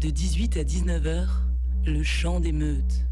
De 18 à 19h, le chant des meutes.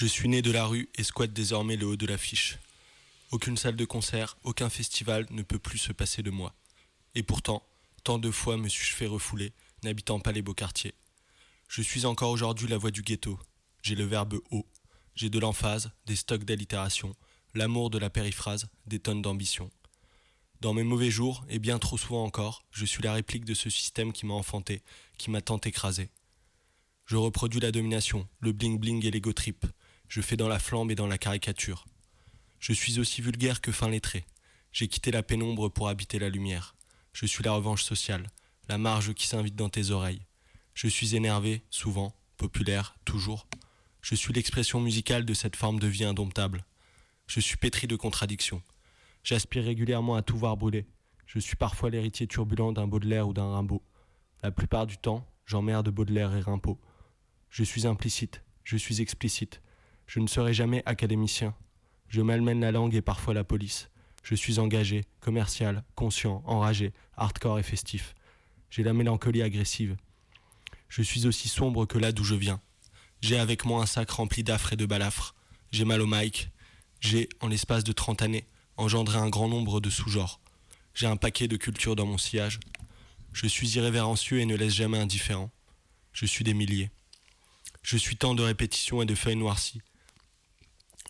Je suis né de la rue et squatte désormais le haut de l'affiche. Aucune salle de concert, aucun festival ne peut plus se passer de moi. Et pourtant, tant de fois me suis-je fait refouler, n'habitant pas les beaux quartiers. Je suis encore aujourd'hui la voix du ghetto. J'ai le verbe haut. J'ai de l'emphase, des stocks d'allitération, l'amour de la périphrase, des tonnes d'ambition. Dans mes mauvais jours, et bien trop souvent encore, je suis la réplique de ce système qui m'a enfanté, qui m'a tant écrasé. Je reproduis la domination, le bling-bling et l'ego trip. Je fais dans la flambe et dans la caricature. Je suis aussi vulgaire que fin lettré. J'ai quitté la pénombre pour habiter la lumière. Je suis la revanche sociale, la marge qui s'invite dans tes oreilles. Je suis énervé, souvent, populaire, toujours. Je suis l'expression musicale de cette forme de vie indomptable. Je suis pétri de contradictions. J'aspire régulièrement à tout voir brûler. Je suis parfois l'héritier turbulent d'un Baudelaire ou d'un Rimbaud. La plupart du temps, j'emmerde Baudelaire et Rimbaud. Je suis implicite, je suis explicite. Je ne serai jamais académicien, je malmène la langue et parfois la police. Je suis engagé, commercial, conscient, enragé, hardcore et festif. J'ai la mélancolie agressive. Je suis aussi sombre que là d'où je viens. J'ai avec moi un sac rempli d'affres et de balafres. J'ai mal au mic. J'ai, en l'espace de 30 années, engendré un grand nombre de sous-genres. J'ai un paquet de cultures dans mon sillage. Je suis irrévérencieux et ne laisse jamais indifférent. Je suis des milliers. Je suis tant de répétitions et de feuilles noircies.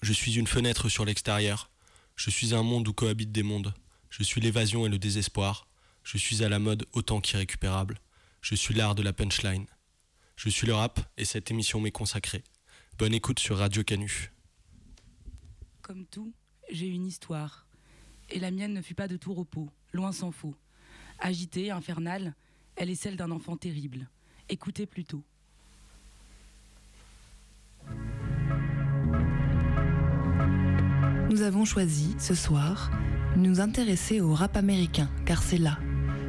Je suis une fenêtre sur l'extérieur. Je suis un monde où cohabitent des mondes. Je suis l'évasion et le désespoir. Je suis à la mode autant qu'irrécupérable. Je suis l'art de la punchline. Je suis le rap et cette émission m'est consacrée. Bonne écoute sur Radio Canu. Comme tout, j'ai une histoire. Et la mienne ne fut pas de tout repos, loin s'en faut. Agitée, infernale, elle est celle d'un enfant terrible. Écoutez plutôt. Nous avons choisi, ce soir, de nous intéresser au rap américain, car c'est là,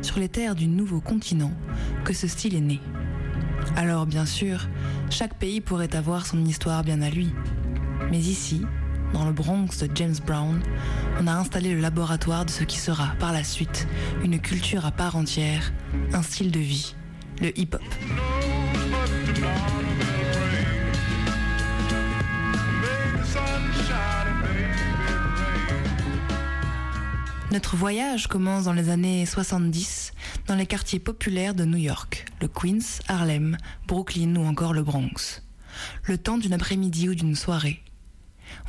sur les terres du nouveau continent, que ce style est né. Alors, bien sûr, chaque pays pourrait avoir son histoire bien à lui. Mais ici, dans le Bronx de James Brown, on a installé le laboratoire de ce qui sera, par la suite, une culture à part entière, un style de vie, le hip-hop. Notre voyage commence dans les années 70 dans les quartiers populaires de New York, le Queens, Harlem, Brooklyn ou encore le Bronx. Le temps d'une après-midi ou d'une soirée.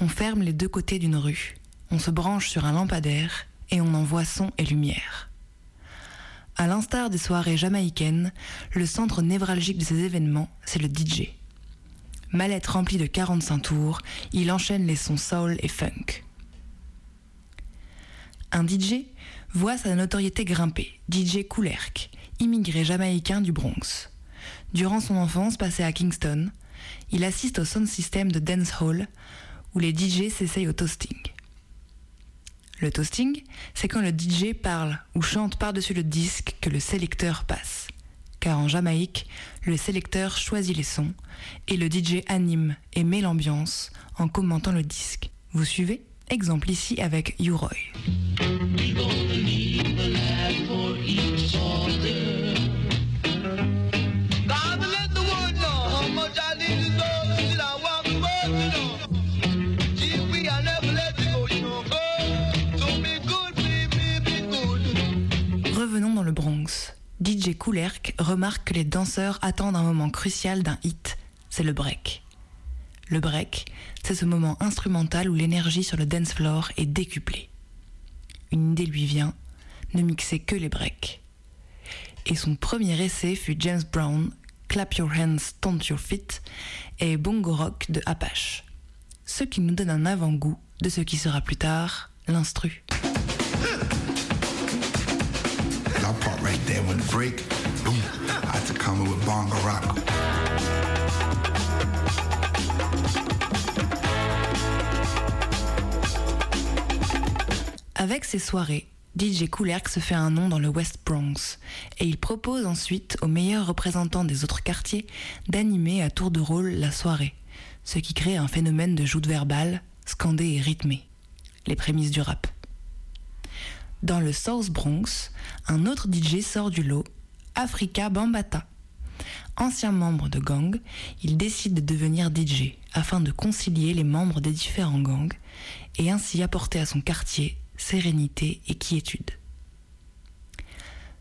On ferme les deux côtés d'une rue, on se branche sur un lampadaire et on envoie son et lumière. À l'instar des soirées jamaïcaines, le centre névralgique de ces événements, c'est le DJ. Mallette remplie de 45 tours, il enchaîne les sons soul et funk. Un DJ voit sa notoriété grimper, DJ Koulerk, immigré jamaïcain du Bronx. Durant son enfance passée à Kingston, il assiste au sound system de dance hall où les DJ s'essayent au toasting. Le toasting, c'est quand le DJ parle ou chante par-dessus le disque que le sélecteur passe. Car en Jamaïque, le sélecteur choisit les sons et le DJ anime et met l'ambiance en commentant le disque. Vous suivez? Exemple ici avec U-Roy. Revenons dans le Bronx. DJ Koulerk remarque que les danseurs attendent un moment crucial d'un hit, c'est le break. Le break, c'est ce moment instrumental où l'énergie sur le dance floor est décuplée. Une idée lui vient, ne mixer que les breaks. Et son premier essai fut James Brown, Clap Your Hands, Stomp Your Feet et Bongo Rock de Apache. Ce qui nous donne un avant-goût de ce qui sera plus tard l'instru. Avec ses soirées, DJ Koulerk se fait un nom dans le West Bronx et il propose ensuite aux meilleurs représentants des autres quartiers d'animer à tour de rôle la soirée, ce qui crée un phénomène de joute verbale, scandé et rythmé, les prémices du rap. Dans le South Bronx, un autre DJ sort du lot, Africa Bambata. Ancien membre de gang, il décide de devenir DJ afin de concilier les membres des différents gangs et ainsi apporter à son quartier sérénité et quiétude.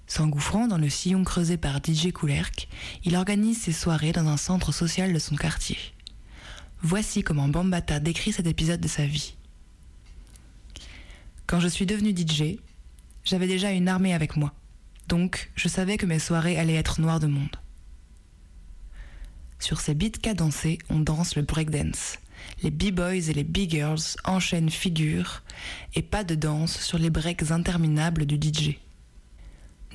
S'engouffrant dans le sillon creusé par DJ Koulerk, il organise ses soirées dans un centre social de son quartier. Voici comment Bambata décrit cet épisode de sa vie. Quand je suis devenu DJ, j'avais déjà une armée avec moi, donc je savais que mes soirées allaient être noires de monde. Sur ces beats cadencés, on danse le breakdance. Les b-boys et les b-girls enchaînent figures et pas de danse sur les breaks interminables du DJ.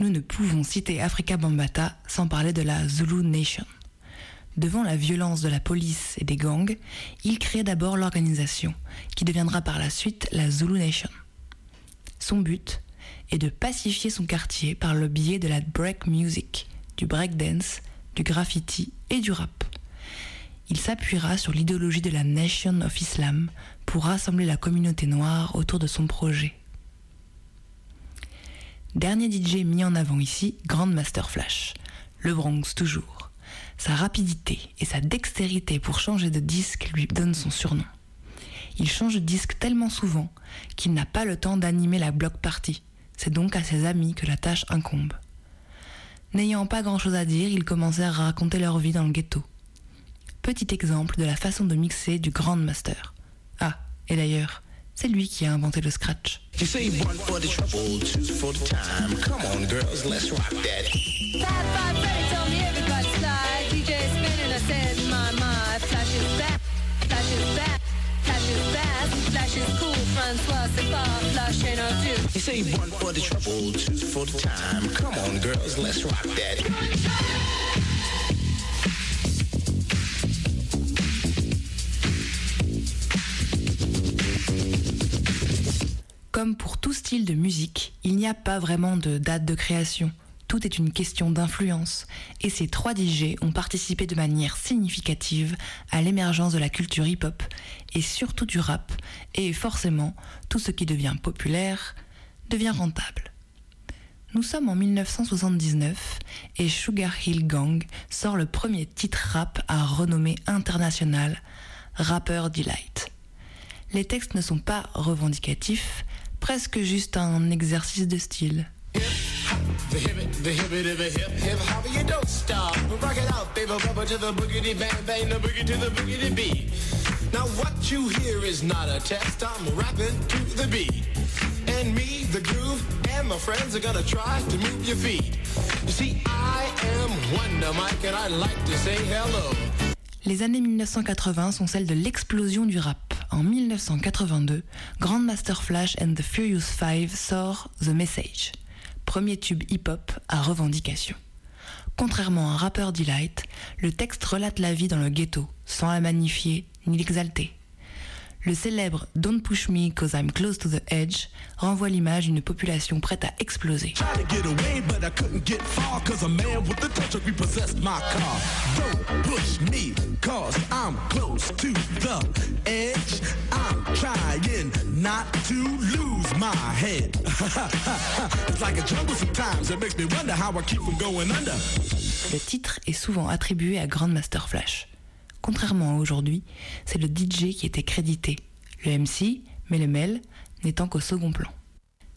Nous ne pouvons citer Africa Bambata sans parler de la Zulu Nation. Devant la violence de la police et des gangs, il crée d'abord l'organisation, qui deviendra par la suite la Zulu Nation. Son but est de pacifier son quartier par le biais de la break music, du breakdance, du graffiti et du rap. Il s'appuiera sur l'idéologie de la Nation of Islam pour rassembler la communauté noire autour de son projet. Dernier DJ mis en avant ici, Grandmaster Flash, le Bronx toujours. Sa rapidité et sa dextérité pour changer de disque lui donnent son surnom. Il change de disque tellement souvent qu'il n'a pas le temps d'animer la block party. C'est donc à ses amis que la tâche incombe. N'ayant pas grand-chose à dire, ils commencèrent à raconter leur vie dans le ghetto. Petit exemple de la façon de mixer du Grandmaster. Ah, et d'ailleurs, c'est lui qui a inventé le scratch. Cool. Francois, flash. You say one for the trouble, two for the time. Come on, girls, let's rock that. Comme pour tout style de musique, il n'y a pas vraiment de date de création. Tout est une question d'influence, et ces trois DJ ont participé de manière significative à l'émergence de la culture hip-hop, et surtout du rap, et forcément, tout ce qui devient populaire devient rentable. Nous sommes en 1979 et Sugar Hill Gang sort le premier titre rap à renommée internationale, Rapper Delight. Les textes ne sont pas revendicatifs, presque juste un exercice de style. Now what you hear is not a test. I'm rapping to the beat, and me, the groove, and my friends are gonna try to move your feet. You see, I am Wonder Mike, and I like to say hello. Les années 1980 sont celles de l'explosion du rap. En 1982, Grandmaster Flash and the Furious Five sort The Message, premier tube hip-hop à revendication. Contrairement à Rapper Delight, le texte relate la vie dans le ghetto, sans la magnifier ni l'exalter. Le célèbre Don't Push Me Cause I'm Close to the Edge renvoie l'image d'une population prête à exploser. Le titre est souvent attribué à Grandmaster Flash. Contrairement à aujourd'hui, c'est le DJ qui était crédité, le MC, mais le Mel, n'étant qu'au second plan.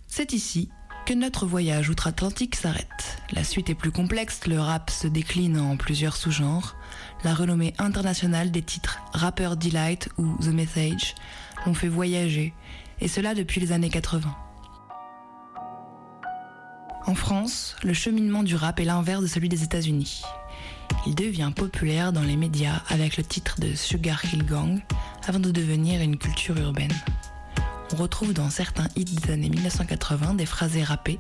C'est ici que notre voyage outre-Atlantique s'arrête. La suite est plus complexe, le rap se décline en plusieurs sous-genres. La renommée internationale des titres Rapper Delight ou The Message l'ont fait voyager, et cela depuis les années 80. En France, le cheminement du rap est l'inverse de celui des États-Unis. Il devient populaire dans les médias avec le titre de Sugar Hill Gang avant de devenir une culture urbaine. On retrouve dans certains hits des années 1980 des phrasés rappées,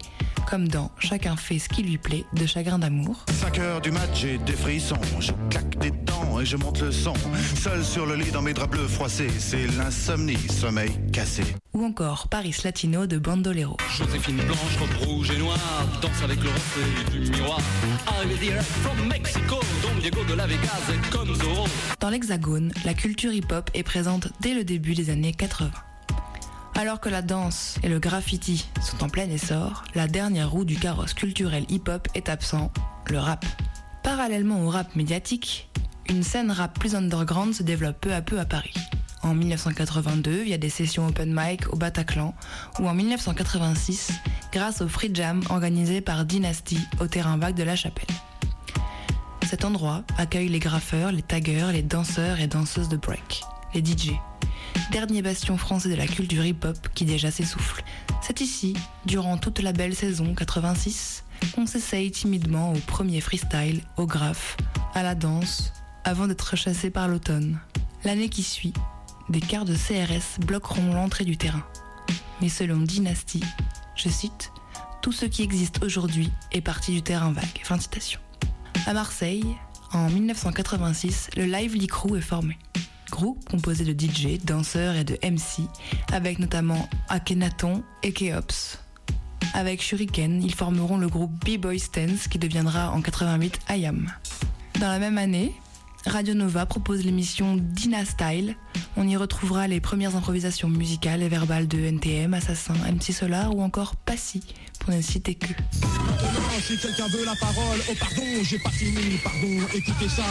comme dans Chacun fait ce qui lui plaît de Chagrin d'amour, 5 heures du match, j'ai des frissons. Je claque des dents et je monte le son. Seul sur le lit dans mes draps bleus froissés, c'est l'insomnie, sommeil cassé. ou encore Paris Latino de Bandolero. Joséphine Blanche, robe rouge et noire, danse avec le reflet du miroir. Arrivé direct from Mexico, Don Diego de la Vegas est comme Zorro. Dans l'Hexagone, la culture hip-hop est présente dès le début des années 80. Alors que la danse et le graffiti sont en plein essor, la dernière roue du carrosse culturel hip-hop est absent, le rap. Parallèlement au rap médiatique, une scène rap plus underground se développe peu à peu à Paris. En 1982, via des sessions open mic au Bataclan, ou en 1986, grâce au Free Jam organisé par Dynasty au terrain vague de la Chapelle. Cet endroit accueille les graffeurs, les taggeurs, les danseurs et danseuses de break, les DJ. Dernier bastion français de la culture hip-hop qui déjà s'essouffle. C'est ici, durant toute la belle saison 86, qu'on s'essaye timidement au premier freestyle, au graphe, à la danse, avant d'être chassé par l'automne. L'année qui suit, des quarts de CRS bloqueront l'entrée du terrain. Mais selon Dynasty, je cite, tout ce qui existe aujourd'hui est parti du terrain vague. Fin de citation. À Marseille, en 1986, le Lively Crew est formé. Groupe composé de DJ, danseurs et de MC, avec notamment Akhenaton et Keops. Avec Shuriken, ils formeront le groupe B-Boy Stance qui deviendra en 88 IAM. Dans la même année, Radio Nova propose l'émission Dina Style. On y retrouvera les premières improvisations musicales et verbales de NTM, Assassin, MC Solar ou encore Passy, pour ne citer que. Maintenant, si quelqu'un veut la parole, oh pardon, j'ai pas fini, pardon, écoutez ça.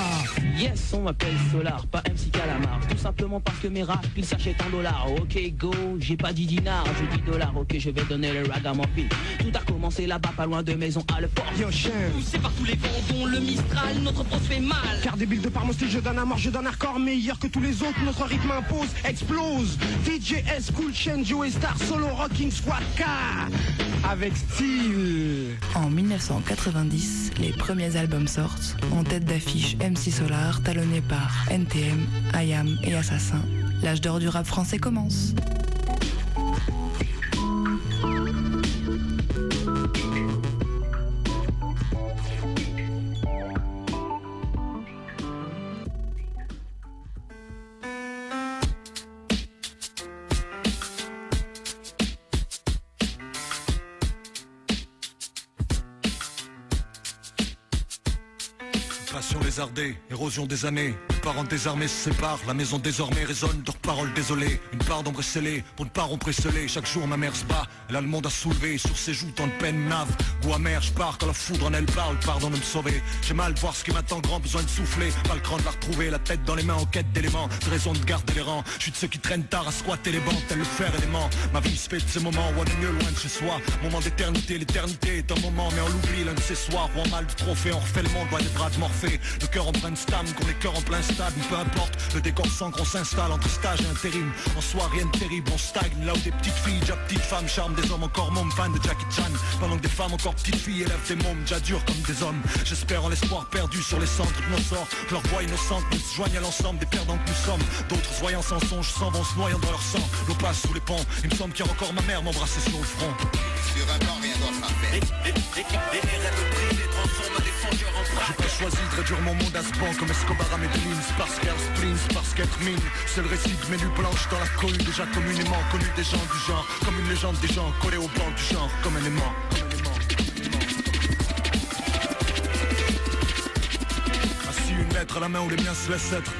Yes, on m'appelle Solar, pas MC Calamar. Tout simplement parce que mes rap, ils s'achètent en dollars. Ok, go, j'ai pas dit dinar, je dis dollars. Ok, je vais donner le rag à mon fils. Tout a commencé là-bas, pas loin de maison à le port. Yo, chien. Poussé par tous les vents, dont le Mistral, notre pro fait mal. Car débile de par mon style, je donne un mort, je donne un record meilleur que tous les autres. Notre rythme impose, explose. DJ S, Cool Chain, Joe Star, Solo Rocking Squad K. Avec En 1990, les premiers albums sortent, en tête d'affiche MC Solar, talonné par NTM, IAM et Assassin. L'âge d'or du rap français commence. Érosion des années. Les parents désarmés se séparent La maison désormais résonne. De paroles désolées. Une part d'ombre scellée. Pour ne pas rompre et sceller Chaque jour ma mère se bat, elle a le monde à soulever. Sur ses joues tant de peine nave Goût amer, je pars quand la foudre en elle parle. Pardon de me sauver, j'ai mal voir ce qui m'attend. Grand besoin de souffler, pas le cran de la retrouver. La tête dans les mains en quête d'éléments. De raison de garder les rangs. Je suis de ceux qui traînent tard à squatter les bancs. Tel le fer élément Ma vie se fait de ces moments où on est mieux loin de chez soi. Moment d'éternité, l'éternité est un moment Mais on l'oublie l'un de ces soirs Où en mal de trophée on refait le monde Loin des bras de Morphée. Le cœur en plein de stam, qu'on les cœurs en plein stade, peu importe, le décor sans qu'on s'installe entre stage et intérim. En soi, rien de terrible, on stagne là où des petites filles, déjà petites femmes, charment des hommes encore mômes, fans de Jackie Chan. Pendant que des femmes encore petites filles élèvent des mômes, déjà durs comme des hommes. J'espère en l'espoir perdu sur les centres de nos sorts. que Leur voix innocente nous se joignent à l'ensemble des perdants que nous sommes. D'autres voyants sans songe s'en vont se noyant dans leur sang. L'eau passe sous les ponts, il me semble qu'il y a encore ma mère m'embrasser sur le front. J'ai pas choisi de réduire mon monde à ce banc comme Escobar à Medellin Parce qu'elle sprints, parce qu'être mine le récit de mes nuits blanches dans la cohue Déjà communément connu des gens du genre. Comme une légende des gens collés au banc du genre Comme un aimant La main où les miens se laissent être.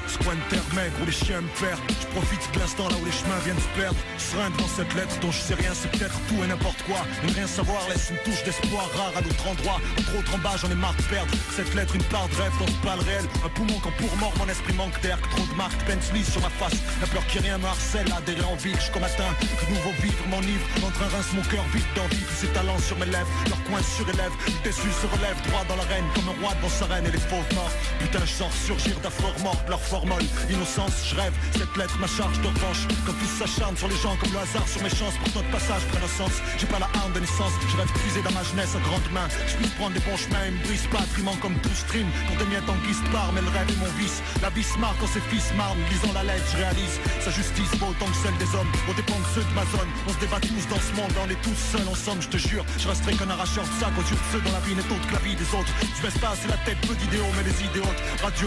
Terre maigre où les chiens me perdent. Je profite de l'instant là où les chemins viennent se perdre. Serein dans cette lettre dont je sais rien C'est peut-être tout et n'importe quoi. Ne rien savoir laisse une touche d'espoir rare à d'autres endroits Entre autres en bas j'en ai marre de perdre. Cette lettre une part de rêve dans ce le réel. Un poumon quand pour mort mon esprit manque d'air. Trop de marques Bentley sur ma face. La peur qui rien me harcèle adhérer en ville Jusqu'au matin. De nouveaux vivre m'enivre Entre un rince mon cœur vide d'envie ses talents sur mes lèvres. Leur coin surélève Déçu se relève droit dans l'arène Comme un roi devant sa reine et les fauves morts. Putain je sens surgir d'affaires mortes Leur formole. Innocence je rêve Cette lettre ma charge de revanche Quand tous s'acharnent sur les gens comme le hasard sur mes chances Pour notre passage prenne sens. J'ai pas la harne de naissance Je rêve puiser dans ma jeunesse à grandes mains Je puisse prendre des bons chemins me brise pas comme tout stream Quand des miettes en guise part Mais le rêve est mon vice. La vie se marre quand ses fils marnent Lisant la lettre je réalise Sa justice vaut autant que celle des hommes. Au dépend ceux de ma zone On se débat tous dans ce monde. On est tous seuls ensemble je te jure. Je resterai qu'un arracheur de sac Aux yeux ceux dont la vie n'est autre que la vie des autres. Je baisse pas c'est la tête peu d'idéaux Mais les idéaux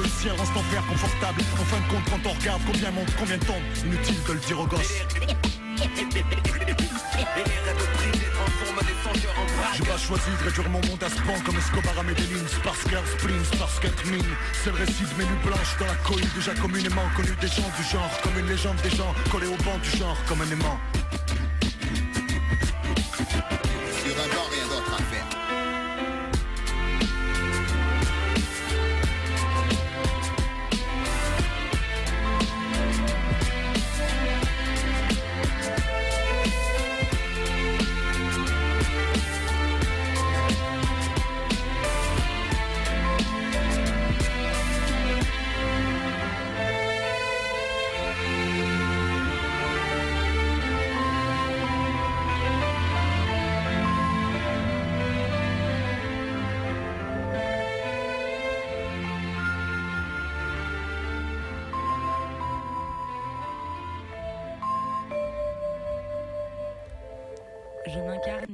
Le ciel reste enfer confortable. En fin de compte quand on regarde combien monte combien tombe Inutile de le dire aux gosses J'ai pas choisi de réduire mon monde à ce banc comme Escobar à Medellin Parce qu'elle sprints, parce qu'être mine. C'est le récit de mes nuits blanches dans la cohue Déjà communément connu des gens du genre Comme une légende des gens collés au banc du genre Comme un aimant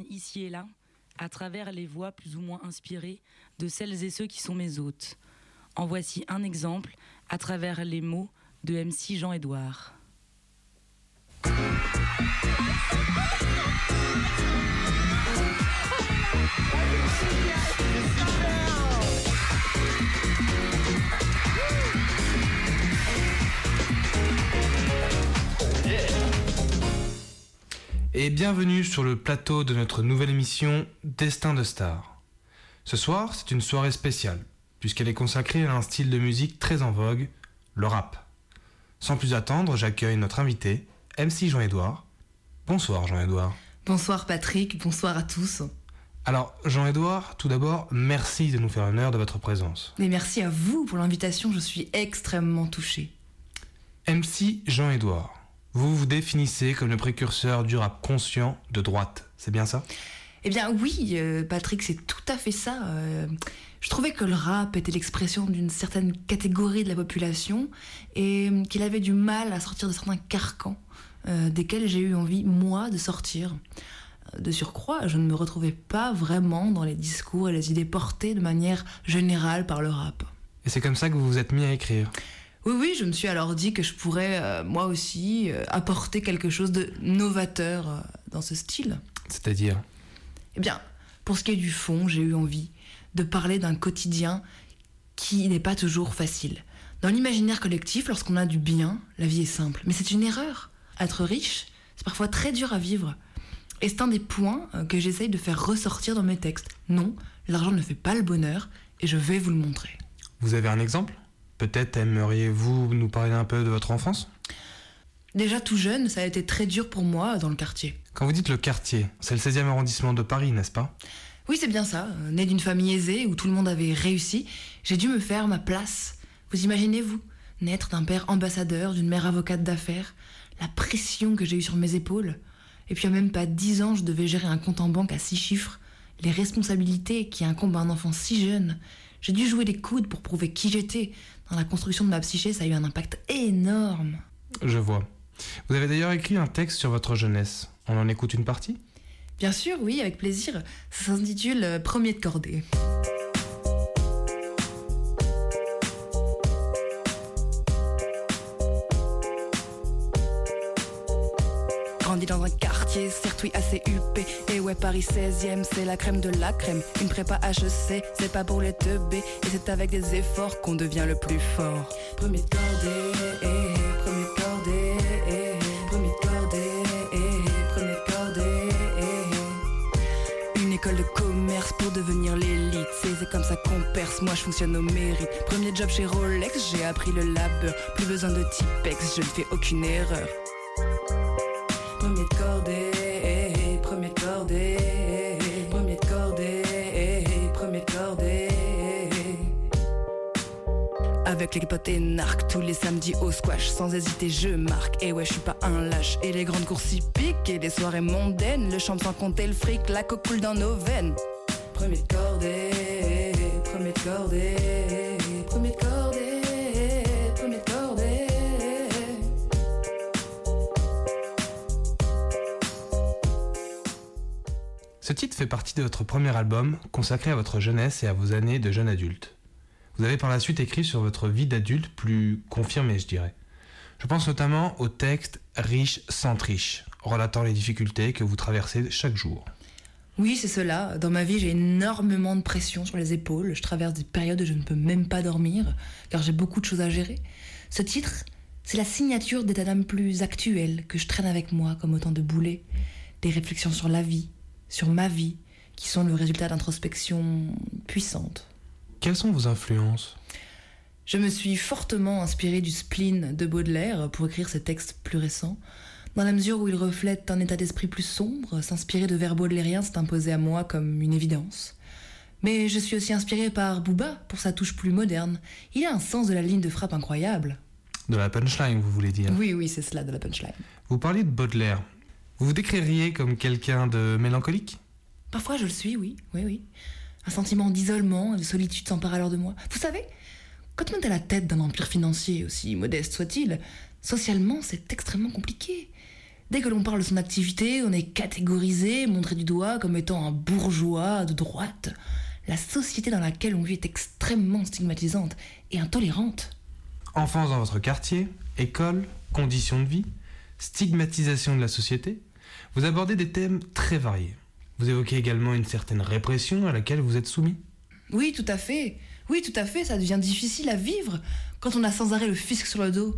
ici et là, à travers les voix plus ou moins inspirées de celles et ceux qui sont mes hôtes. En voici un exemple à travers les mots de MC Jean-Édouard. Et bienvenue sur le plateau de notre nouvelle émission Destin de Star. Ce soir, c'est une soirée spéciale, puisqu'elle est consacrée à un style de musique très en vogue, le rap. Sans plus attendre, j'accueille notre invité, MC Jean-Édouard. Bonsoir Jean-Édouard. Bonsoir Patrick, bonsoir à tous. Alors, Jean-Édouard, tout d'abord, merci de nous faire l'honneur de votre présence. Et merci à vous pour l'invitation, je suis extrêmement touchée. MC Jean-Édouard, vous vous définissez comme le précurseur du rap conscient de droite, c'est bien ça? Eh bien oui, euh, Patrick, c'est tout à fait ça. Euh, je trouvais que le rap était l'expression d'une certaine catégorie de la population et qu'il avait du mal à sortir de certains carcans euh, desquels j'ai eu envie, moi, de sortir. De surcroît, je ne me retrouvais pas vraiment dans les discours et les idées portées de manière générale par le rap. Et c'est comme ça que vous vous êtes mis à écrire? Oui, oui, je me suis alors dit que je pourrais, euh, moi aussi, euh, apporter quelque chose de novateur euh, dans ce style. C'est-à-dire? Eh bien, pour ce qui est du fond, j'ai eu envie de parler d'un quotidien qui n'est pas toujours facile. Dans l'imaginaire collectif, lorsqu'on a du bien, la vie est simple. Mais c'est une erreur. Être riche, c'est parfois très dur à vivre. Et c'est un des points que j'essaye de faire ressortir dans mes textes. Non, l'argent ne fait pas le bonheur, et je vais vous le montrer. Vous avez un exemple? Peut-être aimeriez-vous nous parler un peu de votre enfance? Déjà tout jeune, ça a été très dur pour moi dans le quartier. Quand vous dites le quartier, c'est le 16e arrondissement de Paris, n'est-ce pas? Oui, c'est bien ça. Né d'une famille aisée où tout le monde avait réussi, j'ai dû me faire ma place. Vous imaginez-vous? Naître d'un père ambassadeur, d'une mère avocate d'affaires, la pression que j'ai eue sur mes épaules. Et puis à même pas dix ans, je devais gérer un compte en banque à six chiffres, les responsabilités qui incombent à un enfant si jeune. J'ai dû jouer des coudes pour prouver qui j'étais. Dans la construction de ma psyché, ça a eu un impact énorme. Je vois. Vous avez d'ailleurs écrit un texte sur votre jeunesse. On en écoute une partie? Bien sûr, oui, avec plaisir. Ça s'intitule euh, Premier de cordée. Grandi dans un quartier, assez. Et ouais, Paris 16ème, c'est la crème de la crème. Une prépa HEC, c'est pas pour les teubés. Et c'est avec des efforts qu'on devient le plus fort. Premier de cordée, eh, premier de cordée, eh, premier de cordée, eh, premier eh. Une école de commerce pour devenir l'élite. C'est c'est comme ça qu'on perce, moi je fonctionne au mérite. Premier job chez Rolex, j'ai appris le labeur. Plus besoin de Tipex, je ne fais aucune erreur. Premier de cordée, premier de cordée, premier de cordée, premier de cordée. Avec les potes et narcs, tous les samedis au squash, sans hésiter je marque. Et ouais, je suis pas un lâche. Et les grandes courses hippiques et les soirées mondaines, le champ sans compter le fric, la coque coule dans nos veines. Premier de cordée, premier de cordée, titre fait partie de votre premier album consacré à votre jeunesse et à vos années de jeune adulte. Vous avez par la suite écrit sur votre vie d'adulte plus confirmée, je dirais. Je pense notamment au texte Riche sans triche, relatant les difficultés que vous traversez chaque jour. Oui, c'est cela. Dans ma vie, j'ai énormément de pression sur les épaules. Je traverse des périodes où je ne peux même pas dormir, car j'ai beaucoup de choses à gérer. Ce titre, c'est la signature d'état d'âme plus actuel que je traîne avec moi comme autant de boulets. Des réflexions sur la vie, sur ma vie, qui sont le résultat d'introspection puissante. Quelles sont vos influences? Je me suis fortement inspirée du spleen de Baudelaire pour écrire ces textes plus récents. Dans la mesure où ils reflètent un état d'esprit plus sombre, s'inspirer de vers baudelairiens s'est imposé à moi comme une évidence. Mais je suis aussi inspirée par Booba pour sa touche plus moderne. Il a un sens de la ligne de frappe incroyable. De la punchline, vous voulez dire? Oui, oui, c'est cela de la punchline. Vous parliez de Baudelaire. Vous vous décririez comme quelqu'un de mélancolique? Parfois je le suis, oui, oui, oui. Un sentiment d'isolement et de solitude s'empare alors de moi. Vous savez, quand on est à la tête d'un empire financier, aussi modeste soit-il, socialement c'est extrêmement compliqué. Dès que l'on parle de son activité, on est catégorisé, montré du doigt comme étant un bourgeois de droite. La société dans laquelle on vit est extrêmement stigmatisante et intolérante. Enfance dans votre quartier, école, conditions de vie, stigmatisation de la société, vous abordez des thèmes très variés. Vous évoquez également une certaine répression à laquelle vous êtes soumis. Oui, tout à fait. Oui, tout à fait, ça devient difficile à vivre quand on a sans arrêt le fisc sur le dos.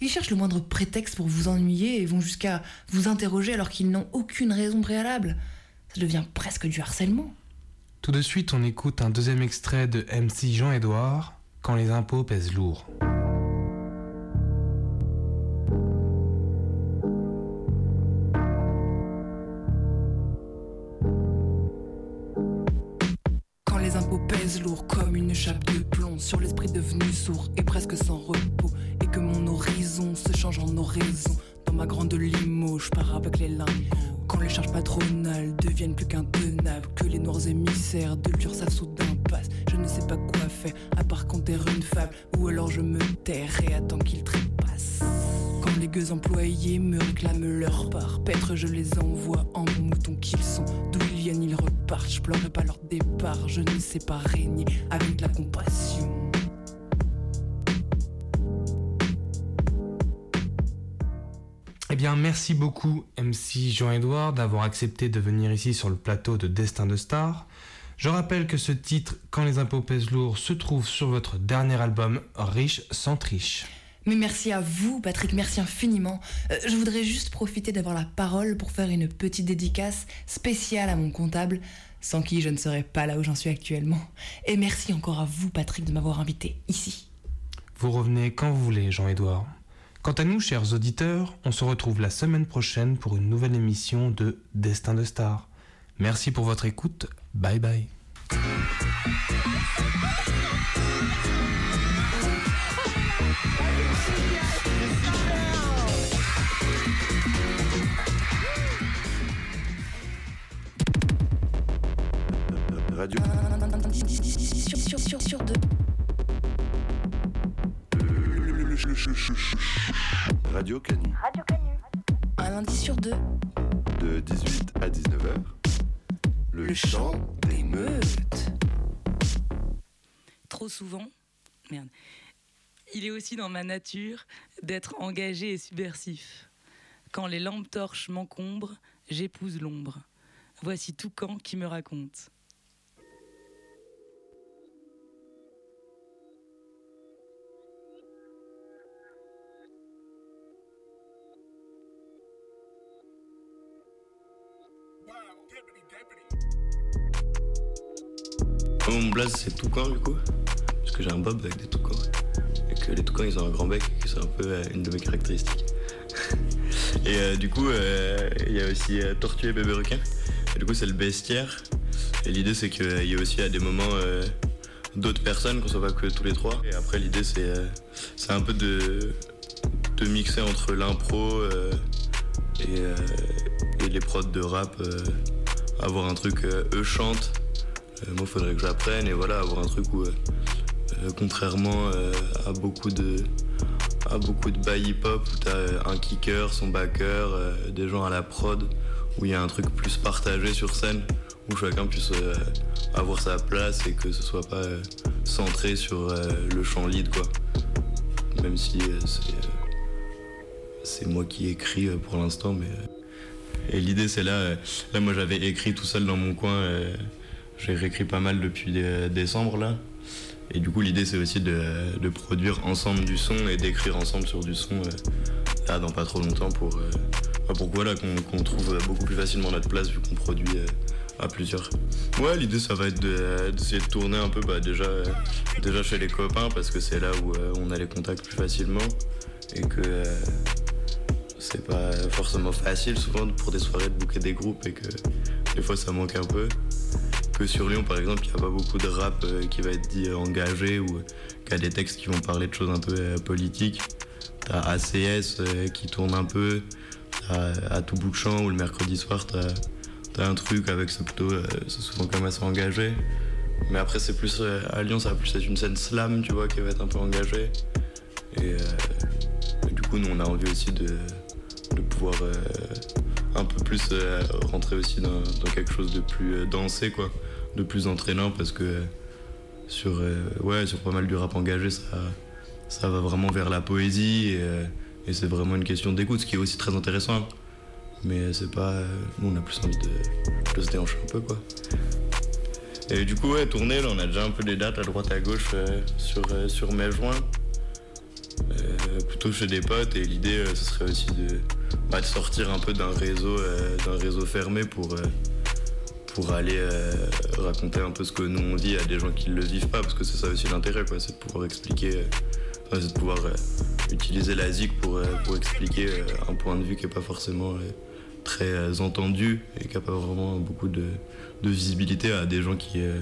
Ils cherchent le moindre prétexte pour vous ennuyer et vont jusqu'à vous interroger alors qu'ils n'ont aucune raison préalable. Ça devient presque du harcèlement. Tout de suite, on écoute un deuxième extrait de MC Jean-Édouard, Quand les impôts pèsent lourd. Grande limo, je pars avec les lingots. Quand les charges patronales deviennent plus qu'intenables, que les noirs émissaires de l'URSSAF soudain passent, je ne sais pas quoi faire à part compter une fable, ou alors je me terre et attends qu'ils trépassent. Quand les gueux employés me réclament leur part, Pêtre je les envoie en bons moutons qu'ils sont. D'où ils viennent, ils repartent. Je pleurerai pas leur départ, je ne sais pas régner avec la compassion. Eh bien, merci beaucoup, MC Jean-Édouard, d'avoir accepté de venir ici sur le plateau de Destin de Star. Je rappelle que ce titre, Quand les impôts pèsent lourd, se trouve sur votre dernier album, Riche sans triche. Mais merci à vous, Patrick, merci infiniment. Euh, je voudrais juste profiter d'avoir la parole pour faire une petite dédicace spéciale à mon comptable, sans qui je ne serais pas là où j'en suis actuellement. Et merci encore à vous, Patrick, de m'avoir invité ici. Vous revenez quand vous voulez, Jean-Édouard. Quant à nous, chers auditeurs, on se retrouve la semaine prochaine pour une nouvelle émission de Destin de Star. Merci pour votre écoute. Bye bye. Radio. Sur, sur, sur, sur deux. Radio Canu. Radio Canu. Un lundi sur deux. De 18 à 19h. Le, chant des meutes. Trop souvent, merde. Il est aussi dans ma nature d'être engagé et subversif. Quand les lampes torches m'encombrent, j'épouse l'ombre. Voici tout camp qui me raconte. Mon blaze c'est Toucan du coup, parce que j'ai un bob avec des toucans. Et que les toucans ils ont un grand bec, que c'est un peu euh, une de mes caractéristiques. et euh, du coup, euh, il y a aussi Tortue et Bébé Requin. Et du coup, c'est le bestiaire. Et l'idée c'est qu'il y a aussi à des moments d'autres personnes, qu'on soit pas que tous les trois. Et après, l'idée c'est un peu de, de mixer entre l'impro et, et les prods de rap. avoir un truc, eux chantent. Euh, moi, faudrait que j'apprenne et voilà, avoir un truc où, euh, euh, contrairement à beaucoup de à beaucoup de bail hip-hop où t'as un kicker, son backer, des gens à la prod, où il y a un truc plus partagé sur scène, où chacun puisse avoir sa place et que ce soit pas centré sur le chant lead quoi. Même si c'est moi qui écris pour l'instant, mais et l'idée, c'est là, là, moi j'avais écrit tout seul dans mon coin, j'ai réécrit pas mal depuis décembre là. Et du coup, l'idée, c'est aussi de, de produire ensemble du son et d'écrire ensemble sur du son euh, là dans pas trop longtemps pour, euh, bah, pour voilà, qu'on trouve beaucoup plus facilement notre place vu qu'on produit euh, à plusieurs. Ouais, l'idée, ça va être de- d'essayer de, tourner un peu bah, déjà, euh, déjà chez les copains parce que c'est là où on a les contacts plus facilement et que. c'est pas forcément facile souvent pour des soirées de booker des groupes et que des fois ça manque un peu. Que sur Lyon par exemple, il n'y a pas beaucoup de rap euh, qui va être dit euh, engagé ou euh, qui a des textes qui vont parler de choses un peu politiques. T'as ACS qui tourne un peu, t'as à tout bout de champ ou le mercredi soir t'as as un truc avec c'est plutôt c'est souvent quand même assez engagé. Mais après c'est plus à Lyon ça va plus être une scène slam tu vois qui va être un peu engagée. Et, du coup nous on a envie aussi de de pouvoir un peu plus euh, rentrer aussi dans, quelque chose de plus euh, dansé quoi. De plus entraînant parce que euh, sur ouais sur pas mal du rap engagé ça ça va vraiment vers la poésie et, c'est vraiment une question d'écoute ce qui est aussi très intéressant mais c'est pas nous on a plus envie de, se déhancher un peu quoi. Et du coup ouais tourner là on a déjà un peu des dates à droite à gauche sur sur mai juin. euh, plutôt chez des potes et l'idée euh, ce serait aussi de, bah, de sortir un peu d'un réseau euh, d'un réseau fermé pour euh, pour aller euh, raconter un peu ce que nous on vit à des gens qui ne le vivent pas parce que c'est ça aussi l'intérêt quoi c'est de pouvoir expliquer euh, c'est de pouvoir euh, utiliser la ZIC pour, euh, pour expliquer euh, un point de vue qui est pas forcément euh, très euh, entendu et qui n'a pas vraiment beaucoup de, de visibilité à des gens qui, euh,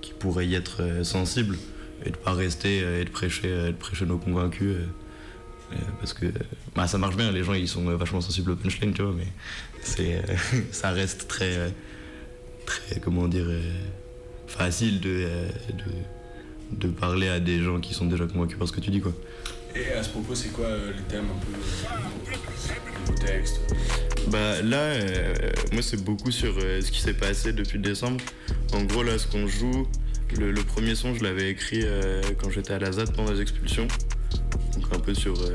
qui pourraient y être euh, sensibles et de pas rester euh, et de prêcher, euh, de prêcher nos convaincus. euh, parce que bah, ça marche bien, les gens ils sont vachement sensibles au punchline, tu vois, mais c'est, euh, ça reste très, très, comment dire, facile de, de, de parler à des gens qui sont déjà convaincus par ce que tu dis, quoi. Et à ce propos, c'est quoi euh, les thèmes un peu textes Bah là, euh, moi c'est beaucoup sur euh, ce qui s'est passé depuis décembre. En gros là, ce qu'on joue, le, premier son je l'avais écrit euh, quand j'étais à la ZAD pendant les expulsions. Donc un peu sur, euh,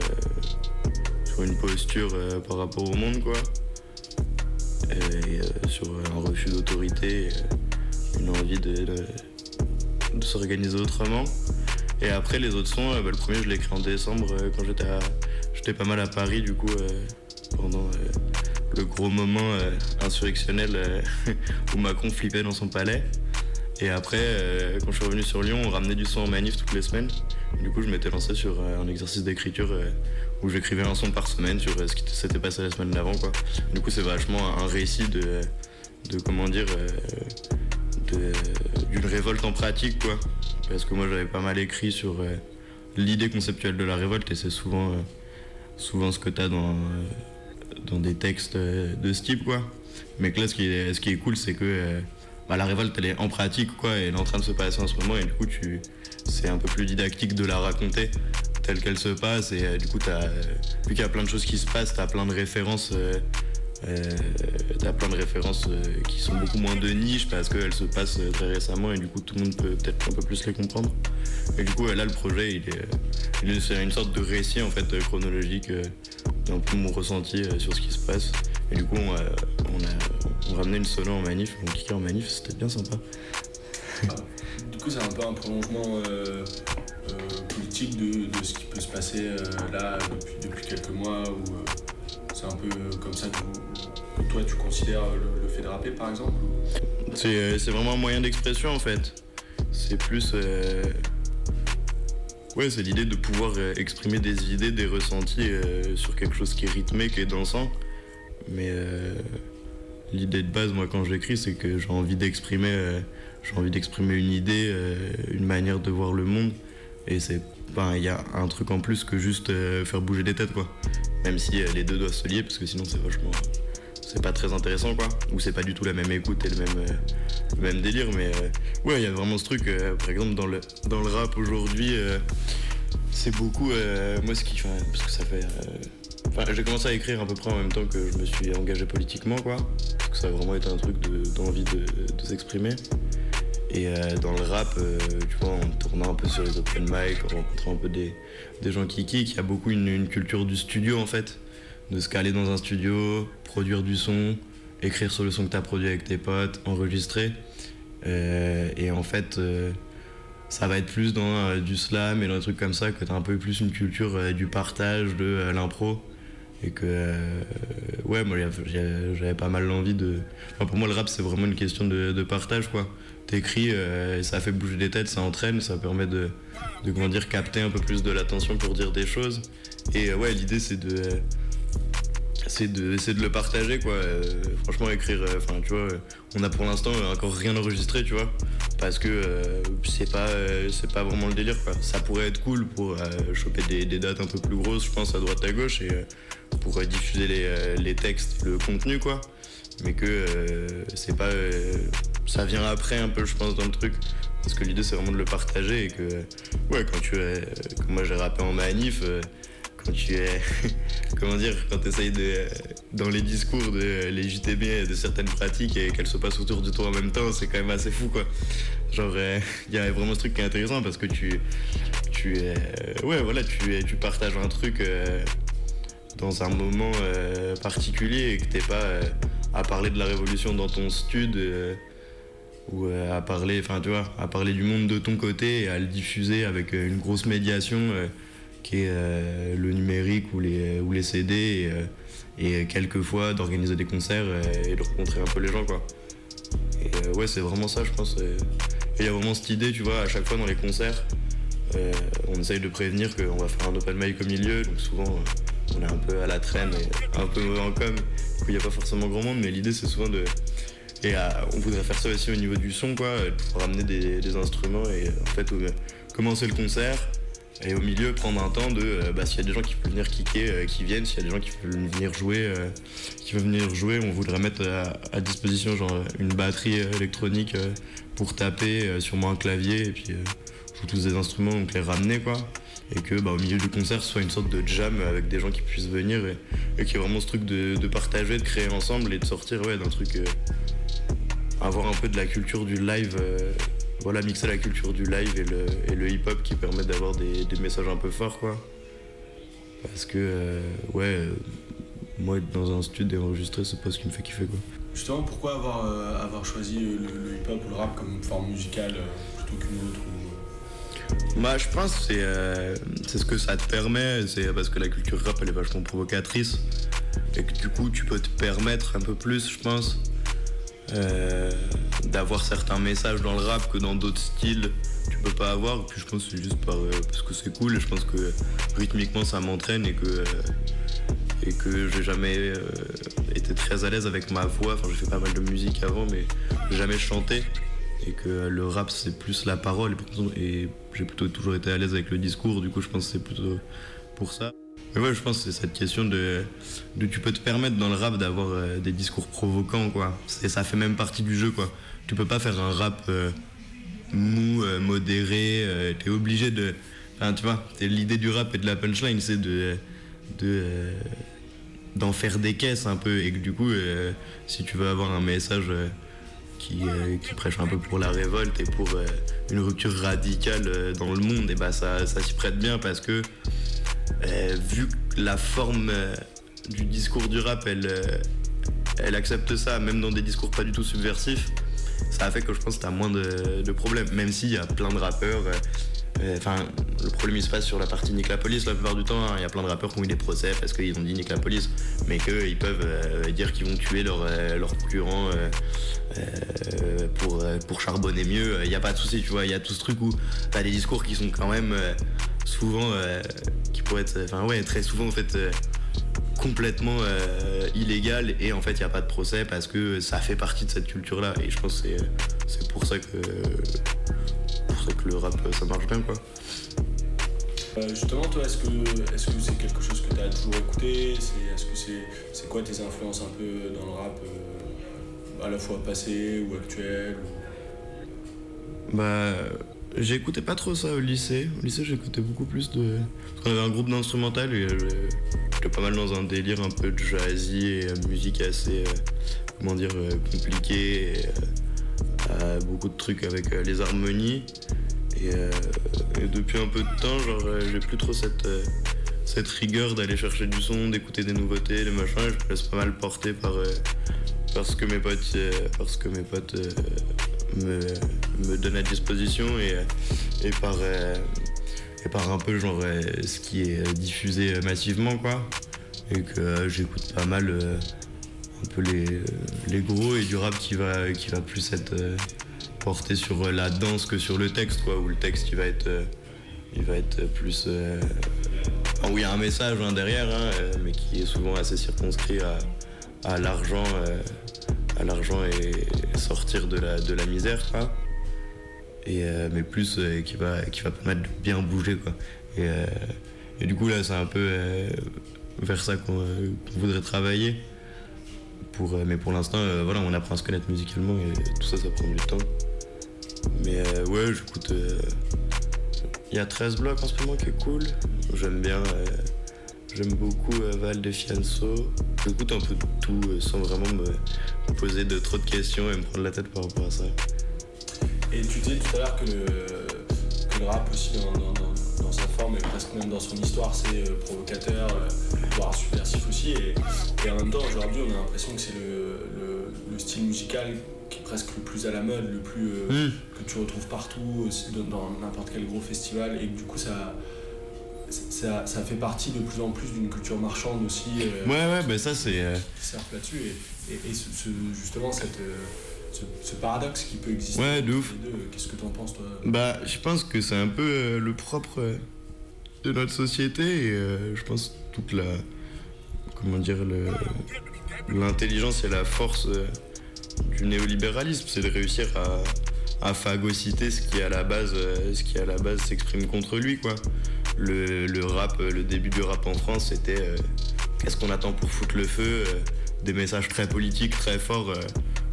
sur une posture euh, par rapport au monde quoi. Et sur un refus d'autorité, une envie de, de, s'organiser autrement. Et après les autres sons, bah, le premier je l'ai écrit en décembre quand j'étais j'étais pas mal à Paris du coup pendant le gros moment insurrectionnel où Macron flippait dans son palais. Et après, euh, quand je suis revenu sur Lyon, on ramenait du son en manif toutes les semaines. Du coup, je m'étais lancé sur euh, un exercice d'écriture euh, où j'écrivais un son par semaine sur ce qui s'était passé la semaine d'avant. Du coup, c'est vachement un récit de, de comment dire, d'une révolte en pratique, quoi. Parce que moi, j'avais pas mal écrit sur l'idée conceptuelle de la révolte et c'est souvent, souvent ce que tu as dans, dans des textes de ce type quoi. Mais là ce qui est, ce qui est cool c'est que bah, la révolte elle est en pratique quoi elle est en train de se passer en ce moment et du coup tu c'est un peu plus didactique de la raconter telle qu'elle se passe et euh, du coup t'as, euh, vu qu'il y a plein de choses qui se passent, t'as plein de références euh, t'as plein de références qui sont beaucoup moins de niche parce qu'elles se passent très récemment et du coup tout le monde peut peut-être un peu plus les comprendre. Et du coup là le projet il est, c'est une sorte de récit en fait chronologique d'un peu mon ressenti sur ce qui se passe. Et du coup on on a, on ramenait une solo en manif, on kickait en manif, c'était bien sympa. Du coup, c'est un peu un prolongement euh, euh, politique de, de ce qui peut se passer euh, là depuis, depuis quelques mois ou euh, c'est un peu comme ça que, vous- que toi tu considères le, le fait de rapper par exemple C'est vraiment un moyen d'expression en fait. C'est plus. Ouais, c'est l'idée de pouvoir exprimer des idées, des ressentis sur quelque chose qui est rythmé, qui est dansant. Mais euh, l'idée de base, moi, quand j'écris, c'est que j'ai envie d'exprimer, euh, une idée, euh, une manière de voir le monde. Et c'est, il y a un truc en plus que juste euh, faire bouger des têtes, quoi. Même si les deux doivent se lier, parce que sinon c'est vachement, c'est pas très intéressant, quoi. Ou c'est pas du tout la même écoute et le même, délire. Mais ouais, il y a vraiment ce truc. par exemple, dans le, dans le rap aujourd'hui, c'est beaucoup. moi, ce qui. Parce que ça fait. J'ai commencé à écrire à peu près en même temps que je me suis engagé politiquement, quoi. Ça a vraiment été un truc de- d'envie de, s'exprimer. Et euh, dans le rap, euh, tu vois, en tournant un peu sur les open mic, en rencontrant un peu des, des gens qui kick, il y a beaucoup une, culture du studio en fait. De se caler dans un studio, produire du son, écrire sur le son que tu as produit avec tes potes, enregistrer. Euh, et en fait, ça va être plus dans du slam et dans des trucs comme ça que tu as un peu plus une culture du partage, de l'impro. Et que, euh, ouais, moi j'avais pas mal l'envie de. Pour moi, le rap, c'est vraiment une question de, partage, quoi. T'écris, euh, ça fait bouger des têtes, ça entraîne, ça permet de, de comment capter un peu plus de l'attention pour dire des choses. Et euh, ouais, l'idée, c'est de. c'est de, de le partager quoi. Franchement écrire, enfin tu vois, on a pour l'instant encore rien enregistré tu vois, parce que c'est pas, c'est pas vraiment le délire quoi. Ça pourrait être cool pour choper des, des dates un peu plus grosses, je pense à droite à gauche et pour diffuser les, euh, les textes, le contenu quoi. Mais que euh, c'est pas, euh, ça vient après un peu je pense dans le truc. Parce que l'idée c'est vraiment de le partager et que ouais quand tu es, comme moi j'ai rappé en manif. quand tu es, comment dire, quand tu essayes de, dans les discours de légitimer de certaines pratiques et qu'elles se passent autour de toi en même temps, c'est quand même assez fou quoi. Genre, il y a vraiment ce truc qui est intéressant parce que tu, tu es, ouais, voilà, tu, tu partages un truc dans un moment euh, particulier et que t'es pas euh, à parler de la révolution dans ton stud. euh, ou à parler, enfin tu vois, à parler du monde de ton côté et à le diffuser avec une grosse médiation qui est le numérique ou les, ou les CD et, et quelquefois d'organiser des concerts et de rencontrer un peu les gens quoi. Et ouais, c'est vraiment ça, je pense. il y a vraiment cette idée, tu vois, à chaque fois dans les concerts, on essaye de prévenir qu'on va faire un open mic au milieu, donc souvent on est un peu à la traîne et un peu mauvais en com. Il n'y a pas forcément grand monde, mais l'idée c'est souvent de. Et on voudrait faire ça aussi au niveau du son, quoi, euh, pour ramener des, instruments et en fait commencer le concert et au milieu prendre un temps de euh, bah, s'il y a des gens qui peuvent venir kicker, euh, qui viennent, s'il y a des gens qui veulent venir jouer, qui veulent venir jouer, on voudrait mettre à, disposition genre une batterie électronique pour taper, sûrement un clavier tous des instruments donc les ramener quoi. Et que bah, au milieu du concert ce soit une sorte de jam avec des gens qui puissent venir et, et qu'il y ait vraiment ce truc de, partager, de créer ensemble et de sortir ouais, d'un truc. euh, avoir un peu de la culture du live, euh, voilà, mixer la culture du live et le, et le hip-hop qui permet d'avoir des, messages un peu forts, quoi. Parce que, euh, ouais, moi être dans un studio et enregistrer, c'est pas ce qui me fait kiffer, quoi. Justement, pourquoi avoir, avoir choisi le, hip-hop ou le rap comme forme musicale plutôt qu'une autre Bah, je pense que c'est euh, c'est ce que ça te permet, c'est parce que la culture rap elle est vachement provocatrice et que du coup tu peux te permettre un peu plus, je pense, euh, d'avoir certains messages dans le rap que dans d'autres styles tu peux pas avoir. Et puis je pense que c'est juste euh, parce que c'est cool et je pense que rythmiquement ça m'entraîne et que et que j'ai jamais été très à l'aise avec ma voix. Enfin, j'ai fait pas mal de musique avant, mais jamais chanté. Et que le rap c'est plus la parole et j'ai plutôt toujours été à l'aise avec le discours du coup je pense que c'est plutôt pour ça. Mais ouais je pense que c'est cette question de, tu peux te permettre dans le rap d'avoir euh, des discours provocants quoi. C'est ça fait même partie du jeu quoi. Tu peux pas faire un rap euh, mou euh, modéré t'es obligé de enfin tu vois l'idée du rap et de la punchline c'est de de d'en faire des caisses un peu et que du coup si tu veux avoir un message qui, euh, prêche un peu pour la révolte et pour euh, une rupture radicale euh, dans le monde et bah ça, s'y prête bien parce que vu la forme du discours du rap elle, accepte ça même dans des discours pas du tout subversifs ça a fait que je pense que t'as moins de, problèmes même s'il y a plein de rappeurs Enfin, le problème il se passe sur la partie Nick la police la plupart du temps. hein. Il y a plein de rappeurs qui ont eu des procès parce qu'ils ont dit Nick la police, mais qu'ils peuvent euh, dire qu'ils vont tuer leurs euh, concurrents euh, euh, pour, euh, pour charbonner mieux. Il n'y a pas de souci, tu vois. Il y a tout ce truc où des discours qui sont quand même euh, souvent, euh, qui pourraient être, enfin ouais, très souvent en fait. euh, complètement euh, illégal et en fait il n'y a pas de procès parce que ça fait partie de cette culture là et je pense que c'est, pour ça que ça que le rap ça marche bien quoi Euh, justement, toi, est-ce que est-ce que c'est quelque chose que tu as toujours écouté? C'est est-ce que c'est c'est quoi tes influences un peu dans le rap, euh, à la fois passé ou actuel ou- Bah, j'écoutais pas trop ça au lycée. Au lycée, j'écoutais beaucoup plus de. Parce qu'on avait un groupe d'instrumental et euh, j'étais pas mal dans un délire un peu jazzy et euh, musique assez, euh, comment dire, euh, compliquée. Et, euh, euh, beaucoup de trucs avec euh, les harmonies. Et, euh, et depuis un peu de temps, genre, euh, j'ai plus trop cette. euh, cette rigueur d'aller chercher du son, d'écouter des nouveautés, des machins, je me laisse pas mal porter par, euh, parce que mes potes, euh, parce que mes potes euh, me, me donnent à disposition et, euh, et, par, euh, et par un peu genre euh, ce qui est euh, diffusé euh, massivement quoi. Et que euh, j'écoute pas mal euh, un peu les, euh, les gros et du rap qui va, qui va plus être euh, porté sur euh, la danse que sur le texte quoi, où le texte va être, va être plus... où il y a un message hein, derrière, hein, mais qui est souvent assez circonscrit à, l'argent, à l'argent et sortir de la, de la misère. Et, mais plus qui va, qui va permettre de bien bouger. Et, du coup là, c'est un peu vers ça qu'on voudrait travailler. Euh, mais pour l'instant, euh, voilà, on apprend à se connaître musicalement et tout ça, ça prend du temps. Mais euh, ouais, j'écoute. Il y a 13 blocs en ce moment qui est cool. J'aime bien. J'aime beaucoup Val de Fianso. J'écoute un peu tout sans vraiment me, poser de trop de questions et me prendre la tête par rapport à ça. Et tu disais tout à l'heure que le, rap aussi dans- dans sa forme et presque même dans son histoire c'est euh, provocateur, euh, voire subversif aussi. Et, et en même temps aujourd'hui on a l'impression que c'est le, le- le style musical qui est presque le plus à la mode, le plus euh, Mm. que tu retrouves partout, dans n'importe quel gros festival et que du coup ça, ça, ça fait partie de plus en plus d'une culture marchande aussi. euh, Ouais, ouais, bah ça c'est. qui surfe là-dessus et, et, et ce- ce- justement cette, euh, ce, ce paradoxe qui peut exister Ouais, de ouf. les deux, qu'est-ce que t'en penses toi Bah, je pense que c'est un peu euh, le propre euh, de notre société et euh, je pense toute la. Comment dire le- L'intelligence et la force euh, du néolibéralisme, c'est de réussir à, à phagocyter ce qui à la base, euh, ce qui à la base s'exprime contre lui, quoi. Le, le rap, euh, le début du rap en France, c'était euh, qu'est-ce qu'on attend pour foutre le feu, euh, des messages très politiques, très forts euh,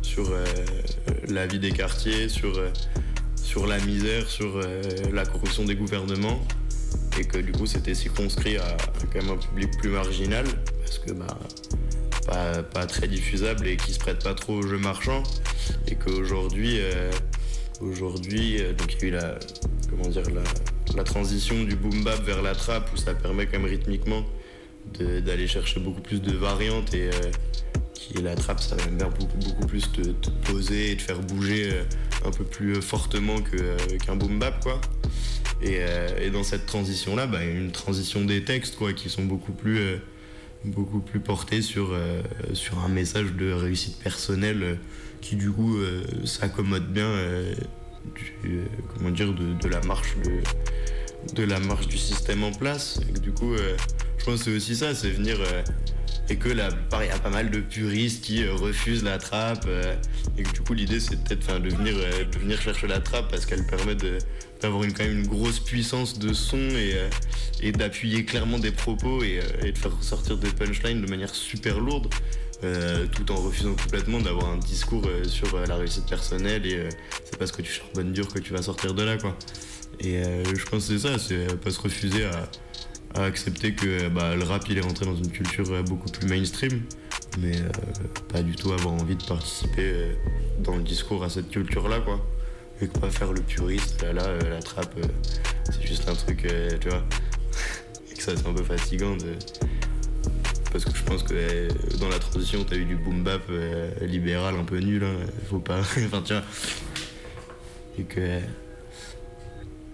sur euh, la vie des quartiers, sur euh, sur la misère, sur euh, la corruption des gouvernements, et que du coup c'était circonscrit à, à un public plus marginal, parce que bah, pas, pas très diffusable et qui se prête pas trop au jeu marchand, et qu'aujourd'hui, aujourd'hui, donc il y a eu la, comment dire, la, la transition du boom bap vers la trap, où ça permet quand même rythmiquement d'aller chercher beaucoup plus de variantes et est la trappe, ça va même bien beaucoup, plus te, te poser et te faire bouger euh, un peu plus fortement euh, qu'un boom bap quoi. Et, euh, et dans cette transition là, bah, une transition des textes quoi, qui sont beaucoup plus, beaucoup plus portés sur, sur un message de réussite personnelle qui du coup s'accommode bien comment dire, de, la marche de, la marche du système en place. Et du coup, je pense que c'est aussi ça, c'est venir, et que plupart, il y a pas mal de puristes qui euh, refusent la trappe. euh, et que du coup, l'idée, c'est peut-être de, venir, euh, de venir chercher la trappe parce qu'elle permet d'avoir une, quand même une grosse puissance de son et, et d'appuyer clairement des propos et, et de faire ressortir des punchlines de manière super lourde. tout en refusant complètement d'avoir un discours sur la réussite personnelle et c'est parce que tu charbonnes dur que tu vas sortir de là quoi. Et je pense que c'est ça, c'est pas se refuser à, à accepter que bah, le rap il est rentré dans une culture euh, beaucoup plus mainstream, mais euh, pas du tout avoir envie de participer euh, dans le discours à cette culture-là, quoi. Et que pas faire le puriste, là, là, euh, la trappe, c'est juste un truc, tu vois. et que ça c'est un peu fatigant de. Parce que je pense que euh, dans la transition, t'as eu du boom bap libéral un peu nul, hein, faut pas. enfin, tu vois. Et que.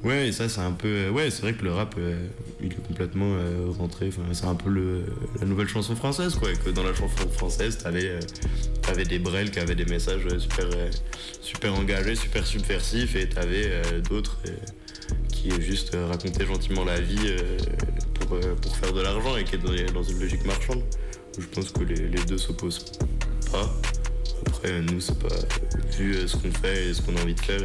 Ouais, et ça c'est un peu. Ouais, c'est vrai que le rap, euh, il est complètement euh, rentré. C'est un peu la nouvelle chanson française, quoi. Que dans la chanson française, t'avais, euh, t'avais des brels qui avaient des messages euh, super, euh, engagés, super subversifs, et t'avais euh, d'autres euh, qui juste euh, racontaient gentiment la vie euh, pour, euh, pour faire de l'argent et qui étaient dans une logique marchande. Je pense que les, deux s'opposent pas. Après, nous, c'est pas. Vu euh, ce qu'on fait et ce qu'on a envie de faire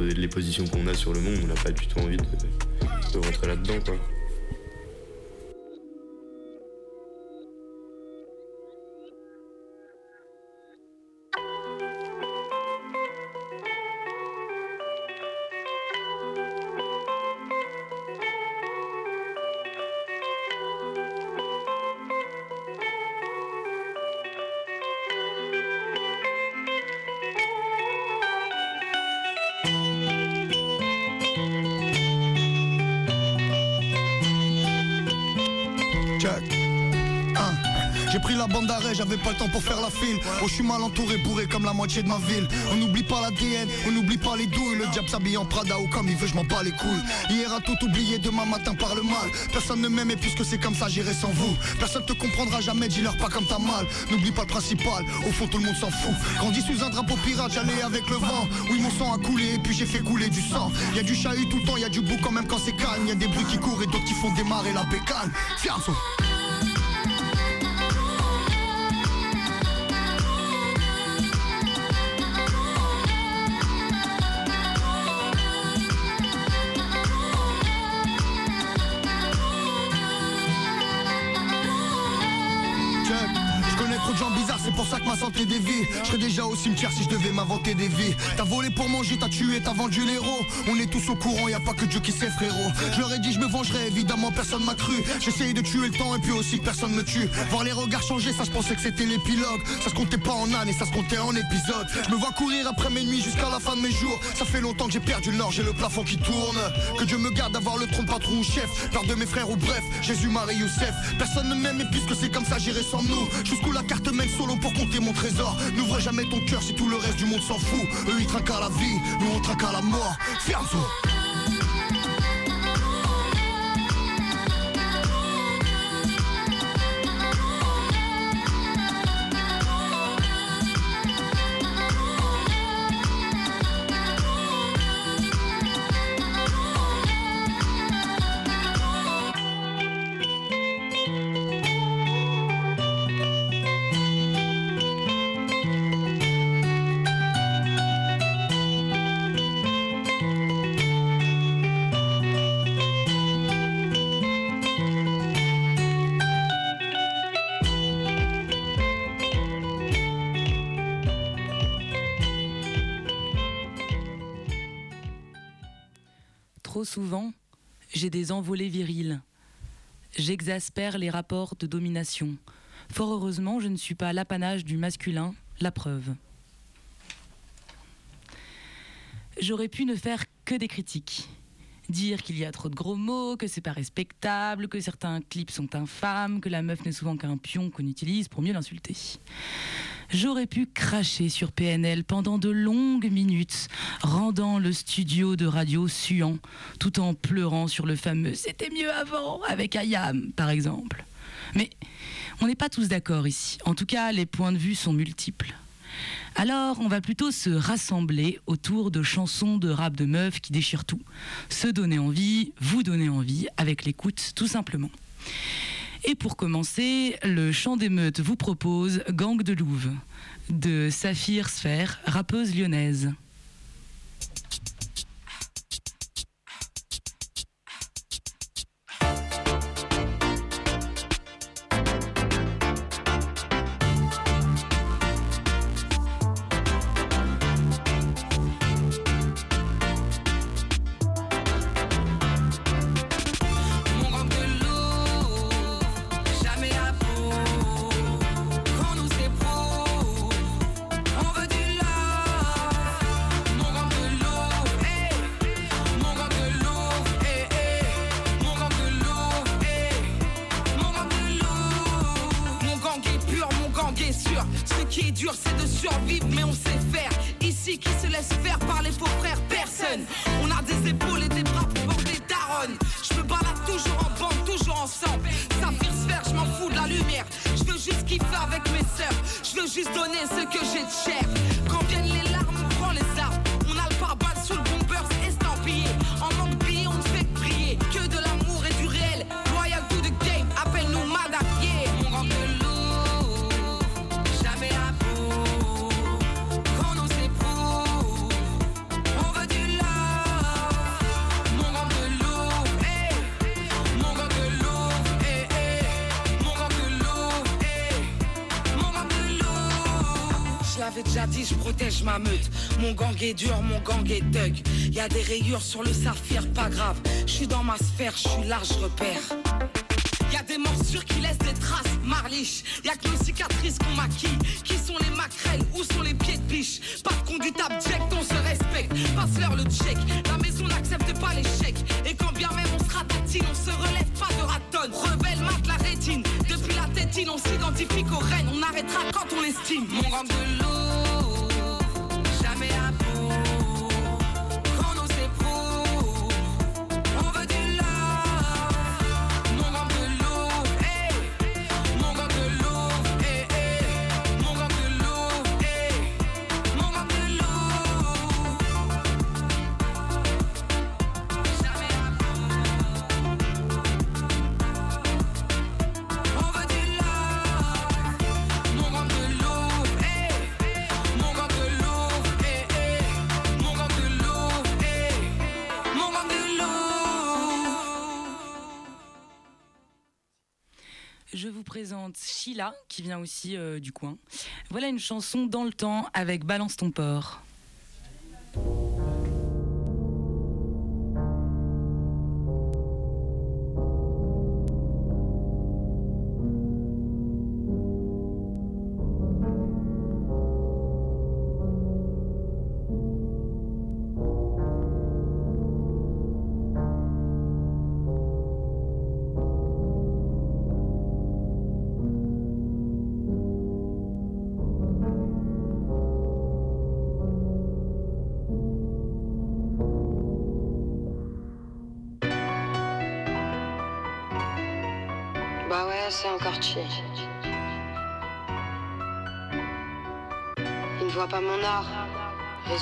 les positions qu'on a sur le monde, on n'a pas du tout envie de, de rentrer là-dedans, quoi. J'ai pris la bande d'arrêt, j'avais pas le temps pour faire la file. Oh, je suis mal entouré, bourré comme la moitié de ma ville. On n'oublie pas l'ADN, on n'oublie pas les douilles. Le diable s'habille en Prada ou comme il veut, je m'en bats les couilles. Hier a tout oublié, demain matin par le mal. Personne ne m'aime et puisque c'est comme ça, j'irai sans vous. Personne te comprendra jamais, dis-leur pas comme t'as mal. N'oublie pas le principal, au fond tout le monde s'en fout. Grandi sous un drapeau pirate, j'allais avec le vent. Oui, mon sang a coulé et puis j'ai fait couler du sang. Y a du chahut tout le temps, y a du bout quand même quand c'est calme. Y a des bruits qui courent et d'autres qui font démarrer la bécane. Fianzo. Si je devais m'inventer des vies. T'as volé pour manger, t'as tué, t'as vendu l'héros. On est tous au courant, y a pas que Dieu qui sait, frérot. Je leur ai dit, je me vengerai, évidemment, personne m'a cru. J'essayais de tuer le temps et puis aussi que personne me tue. Voir les regards changer, ça je pensais que c'était l'épilogue. Ça se comptait pas en années, ça se comptait en épisodes. Je me vois courir après mes nuits jusqu'à la fin de mes jours. Ça fait longtemps que j'ai perdu le nord, j'ai le plafond qui tourne. Que Dieu me garde d'avoir le de patron ou chef. Peur de mes frères ou bref, Jésus, Marie, Youssef. Personne ne m'aime et puisque c'est comme ça, j'irai sans nous. Jusqu'où la carte mène solo pour compter mon trésor. N'ouvre jamais ton cœur tout le reste du monde s'en fout. Eux ils trinquent à la vie, nous on trinque à la mort. Fianzo. Souvent, j'ai des envolées viriles. J'exaspère les rapports de domination. Fort heureusement, je ne suis pas l'apanage du masculin, la preuve. J'aurais pu ne faire que des critiques. Dire qu'il y a trop de gros mots, que c'est pas respectable, que certains clips sont infâmes, que la meuf n'est souvent qu'un pion qu'on utilise pour mieux l'insulter. J'aurais pu cracher sur PNL pendant de longues minutes, rendant le studio de radio suant, tout en pleurant sur le fameux C'était mieux avant avec Ayam, par exemple. Mais on n'est pas tous d'accord ici. En tout cas, les points de vue sont multiples. Alors, on va plutôt se rassembler autour de chansons de rap de meufs qui déchirent tout. Se donner envie, vous donner envie, avec l'écoute, tout simplement. Et pour commencer, le chant d'émeute vous propose Gang de Louve de Saphir Sphère, rappeuse lyonnaise. Donner ce que j'ai de cher. Ma. Mon gang est dur, mon gang est thug. Y a des rayures sur le saphir, pas grave. Je suis dans ma sphère, je suis large repère. Y a des morsures qui laissent des traces, marliche. Y a que nos cicatrices qu'on maquille. Qui sont les maquerelles Où sont les pieds de biche? Pas de conduite on se respecte. Passe-leur le check. La maison n'accepte pas l'échec. Et quand bien même on se ratatine, on se relève pas de ratonne. Rebelle mate la rétine. Depuis la tétine, on s'identifie qu'aux reines. On arrêtera quand on l'estime. Mon gang de loup, Sheila, qui vient aussi euh, du coin. Voilà une chanson dans le temps avec Balance ton porc.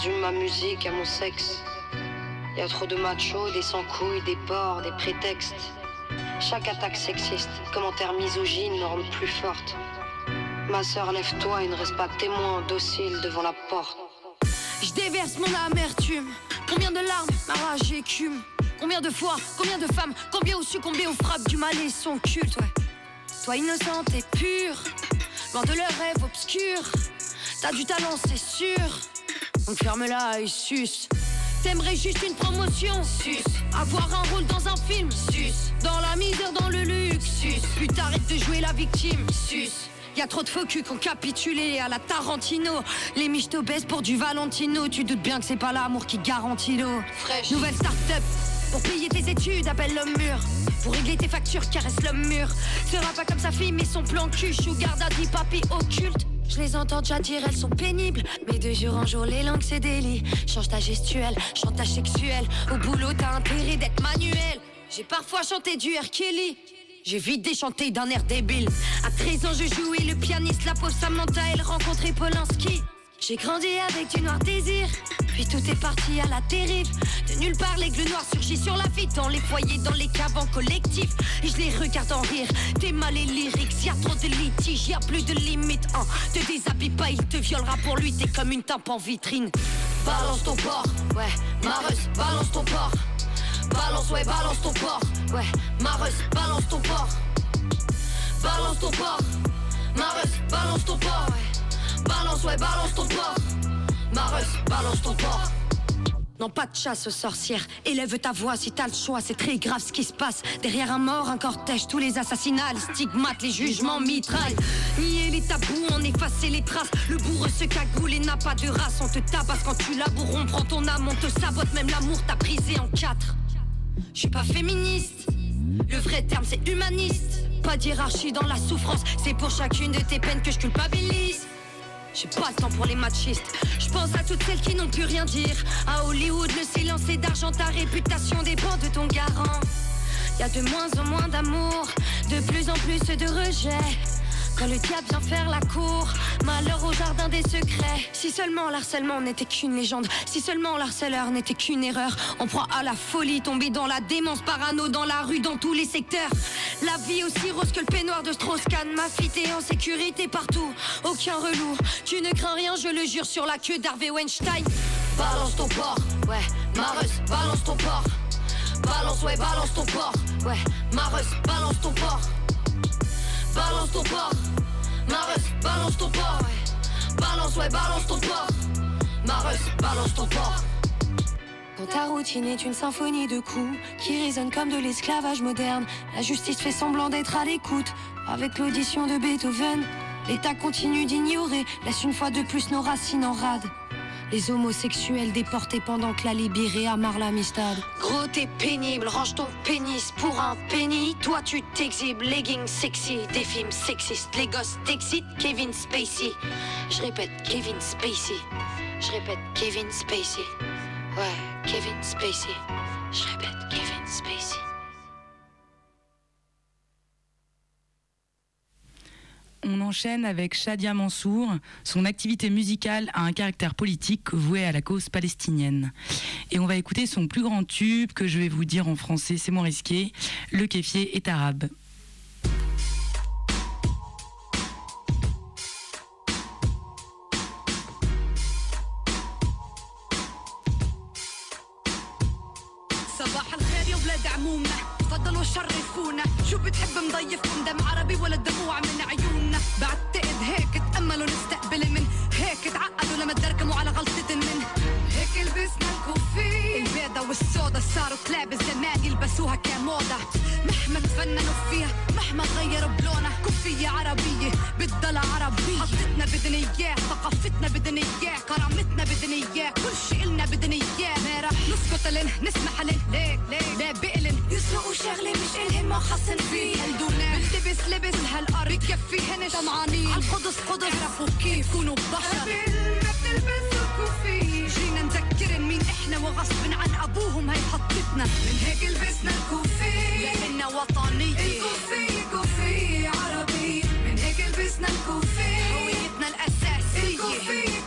Résume ma musique à mon sexe. Y a trop de machos, des sans-couilles, des porcs, des prétextes. Chaque attaque sexiste, commentaire misogyne me rend plus forte. Ma sœur, lève-toi et ne reste pas témoin docile devant la porte. Je déverse mon amertume. Combien de larmes, ma rage écume. Combien de fois, combien de femmes, combien ont succombé aux frappes du mal et son culte, ouais. Toi innocente et pure, loin de leurs rêves obscurs. T'as du talent, c'est sûr. Ferme-la et suce. T'aimerais juste une promotion, sus. Avoir un rôle dans un film, sus. Dans la misère, dans le luxe, sus. Puis t'arrêtes de jouer la victime, sus. Y a trop de faux culs qui ont capitulé à la Tarantino. Les miches t'obèsent pour du Valentino. Tu doutes bien que c'est pas l'amour qui garantit l'eau. Nouvelle start-up. Pour payer tes études, appelle l'homme mur. Pour régler tes factures, caresse l'homme mur. Sera pas comme sa fille, mais son plan cul. Sugar daddy, papi occulte. Je les entends déjà dire, elles sont pénibles. Mais de jour en jour, les langues, c'est délit. Change ta gestuelle, chantage sexuel. Au boulot, t'as intérêt d'être manuel. J'ai parfois chanté du R. Kelly. J'ai vite déchanté d'un air débile. À 13 ans, je jouais le pianiste. La pauvre Samantha, elle rencontrait Polanski. J'ai grandi avec du noir désir. Puis tout est parti à la dérive. De nulle part, l'aigle noir surgit sur la vie dans les foyers, dans les caves en collectif. Et je les regarde en rire. T'es mal et lyrics, y a trop de litiges, y a plus de limite. Hein. Te déshabille pas, il te violera pour lui. T'es comme une tampe en vitrine. Balance ton porc, ouais, Mareuse, balance ton porc. Balance, ouais, balance ton porc, ouais, Mareuse, balance ton porc. Balance ton porc, Mareuse, balance ton ouais. Balance, ouais, balance ton porc. Mareuse, balance ton porc. Non, pas de chasse aux sorcières. Élève ta voix si t'as le choix. C'est très grave ce qui se passe. Derrière un mort, un cortège, tous les assassinats, les stigmates, les jugements mitraillent. Nier les tabous, en effacer les traces. Le bourreux se cagoule et n'a pas de race. On te tabasse quand tu laboures, on prend ton âme, on te sabote. Même l'amour t'a brisé en quatre. Je suis pas féministe. Le vrai terme, c'est humaniste. Pas d'hierarchie dans la souffrance. C'est pour chacune de tes peines que je culpabilise. J'ai pas le temps pour les machistes. Je pense à toutes celles qui n'ont plus rien dire. À Hollywood, le silence est d'argent, ta réputation dépend de ton garant. Y a de moins en moins d'amour, de plus en plus de rejet. Quand le diable vient faire la cour, malheur au jardin des secrets. Si seulement l'harcèlement n'était qu'une légende, si seulement l'harceleur n'était qu'une erreur, on prend à la folie, tomber dans la démence, parano dans la rue, dans tous les secteurs. La vie aussi rose que le peignoir de Strauss-Kahn, ma fille en sécurité partout, aucun relou. Tu ne crains rien, je le jure, sur la queue d'Harvey Weinstein. Balance ton porc, ouais, Mareuse, balance ton porc. Balance, ouais, balance ton porc, ouais, Mareuse, balance ton porc. Balance ton porc, Mareuse, balance ton ouais. Balance, ouais, balance ton porc. Mareuse, balance ton porc. Quand ta routine est une symphonie de coups qui résonne comme de l'esclavage moderne, la justice fait semblant d'être à l'écoute. Avec l'audition de Beethoven, l'État continue d'ignorer, laisse une fois de plus nos racines en rade. Les homosexuels déportés pendant que la Libérée amarre l'amistad. Gros, t'es pénible, range ton pénis pour un penny. Toi, tu t'exhibes, leggings sexy, des films sexistes. Les gosses t'excitent, Kevin Spacey. Je répète, Kevin Spacey. Je répète, Kevin Spacey. Ouais, Kevin Spacey. Je répète, Kevin Spacey. On enchaîne avec Shadia Mansour. Son activité musicale a un caractère politique voué à la cause palestinienne. Et on va écouter son plus grand tube que je vais vous dire en français, c'est moins risqué. Le kéfier est arabe. صباح الخير يا ولاد عمومة تفضلوا شرفونا شو بتحب مضيفكم دم عربي ولا دموع من عيوننا بعتقد هيك تأملوا نستقبل من هيك تعقدوا لما تدركموا على غلطة من هيك لبسنا والسودا صاروا كلاب الزمان يلبسوها كموضة. مهما تفننوا فيها مهما غيروا بلونها كوفية عربية بتضل عربية. حطتنا بدنا إياه ثقافتنا بدنا إياه كرامتنا بدنا إياه كل شي إلنا بدنا إياه. ما رح نسكت لن نسمح لن. ليك ليك لا بقلن يسرقوا شغلة مش إلهن ما خصن فيه يلدونا بلتبس لبس هالأرض بكفيهن طمعانين. عالقدس قدس. اعرفوا كيف يكونوا بشر. ما بتلبسوا كوفية. نذكرن مين إحنا وغصب عن أبوهم هي حطتنا. من هيك لبسنا الكوفية لأننا وطنية الكوفية كوفية عربية من هيك لبسنا الكوفية هويتنا الأساسية. الكوفية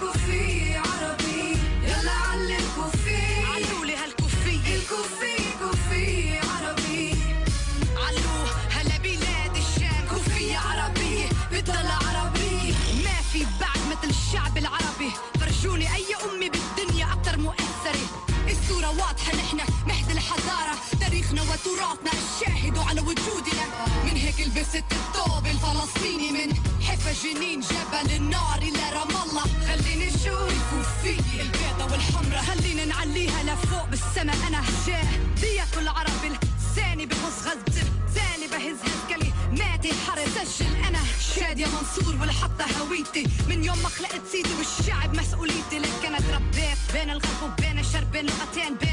شادية منصور والحطة هويتي. من يوم ما خلقت سيدي والشعب مسؤوليتي. لك أنا تربيت بين الغرب وبين الشرق بين لغتين بين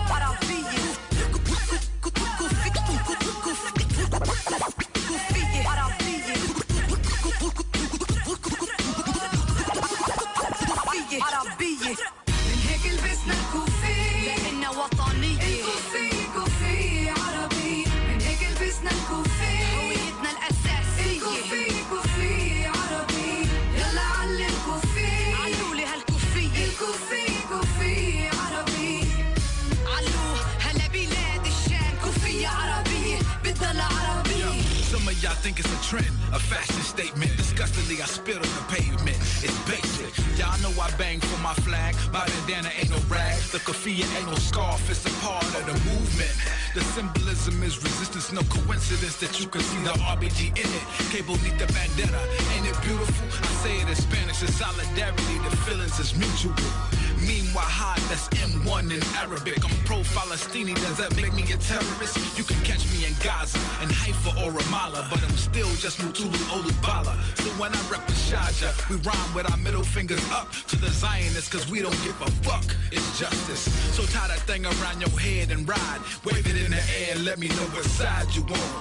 flag. My bandana ain't no rag. The kafia ain't no scarf. It's a part of the movement. The symbolism is resistance. No coincidence that you can see the RBG in it. Cable need the bandana. Ain't it beautiful? I say it in Spanish. It's solidarity. The feelings is mutual. Meanwhile, high, that's M1 in Arabic. I'm pro-Palestinian. Does that make me a terrorist? You can catch me in Gaza, in Haifa or Ramallah, but I'm still just Mutulu Olubala. So when I rep the Shaja, we rhyme with our middle fingers up to the Zionists, cause we don't give a fuck. It's justice. So tie that thing around your head and ride. Wave it in the air let me know what side you on.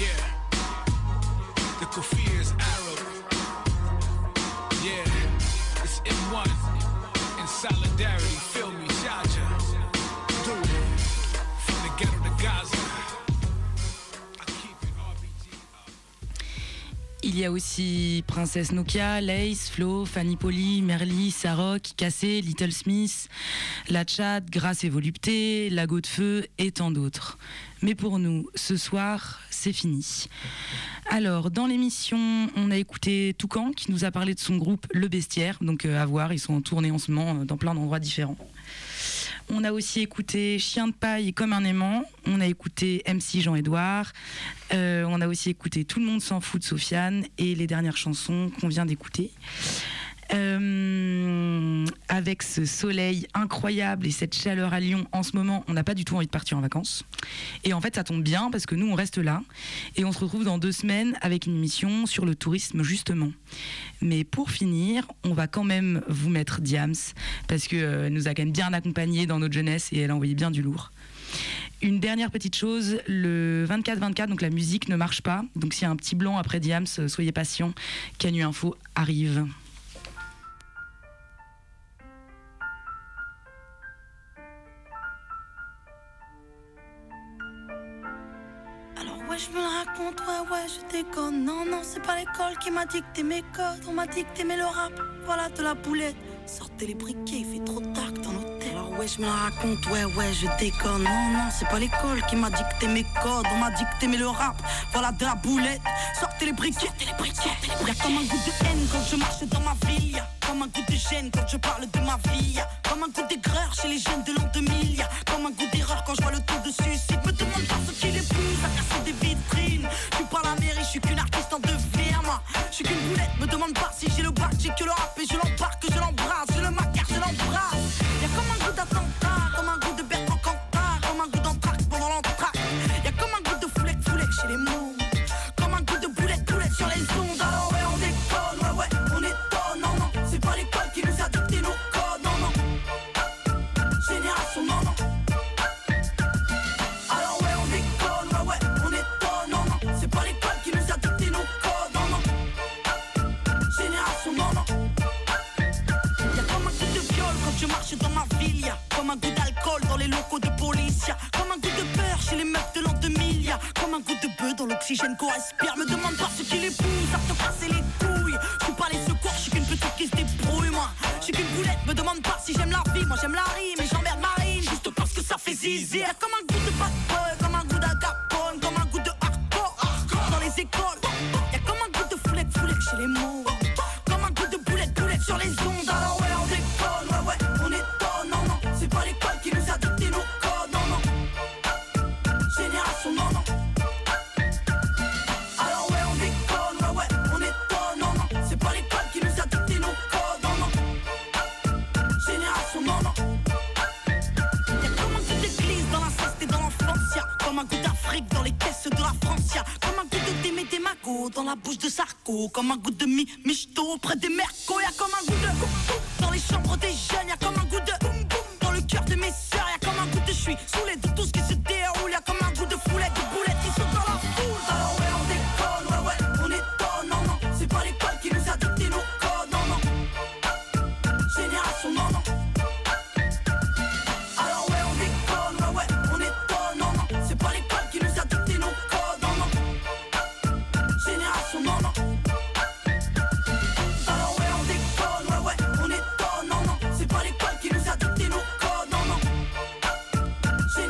Yeah. The kafir is solidarity. Il y a aussi Princesse Nokia, Lace, Flo, Fanny Poli, Merly, Sarok, Cassé, Little Smith, La Tchad, Grâce et Volupté, Lago de Feu et tant d'autres. Mais pour nous, ce soir, c'est fini. Alors, dans l'émission, on a écouté Toucan qui nous a parlé de son groupe Le Bestiaire. Donc, euh, à voir, ils sont en tournée en ce moment euh, dans plein d'endroits différents. On a aussi écouté Chien de paille comme un aimant. On a écouté MC Jean-Edouard. Euh, on a aussi écouté Tout le monde s'en fout de Sofiane et les dernières chansons qu'on vient d'écouter. Euh, avec ce soleil incroyable et cette chaleur à Lyon en ce moment, on n'a pas du tout envie de partir en vacances. Et en fait, ça tombe bien parce que nous, on reste là et on se retrouve dans deux semaines avec une émission sur le tourisme justement. Mais pour finir, on va quand même vous mettre Diams parce que euh, nous a quand même bien accompagnés dans notre jeunesse et elle a envoyé bien du lourd. Une dernière petite chose, le 24-24, donc la musique ne marche pas. Donc s'il y a un petit blanc après Diams, euh, soyez patients. Canu Info arrive. Je me raconte, ouais ouais je déconne. Non non c'est pas l'école qui m'a dicté mes codes. On m'a dicté mais le rap, voilà de la boulette. Sortez les briquets, il fait trop tard dans l'hôtel. Alors ouais je me la raconte, ouais ouais je déconne. Non non c'est pas l'école qui m'a dicté mes codes. On m'a dicté mais le rap, voilà de la boulette. Sortez les briquets, sortez les briquets. Y'a comme un goût de haine quand je marche dans ma ville comme un goût de gêne quand je parle de ma vie. Comme un goût d'aigreur chez les jeunes de l'an 2000 Y'a comme un goût d'erreur quand je vois le taux de suicide. Me demande pas ce qu'il est plus à casser des vitrines. Je suis pas la mairie, je suis qu'une artiste en devenir moi. Je suis qu'une boulette, me demande pas si j'ai le bac J'ai que le rap et je l'embarque, dans como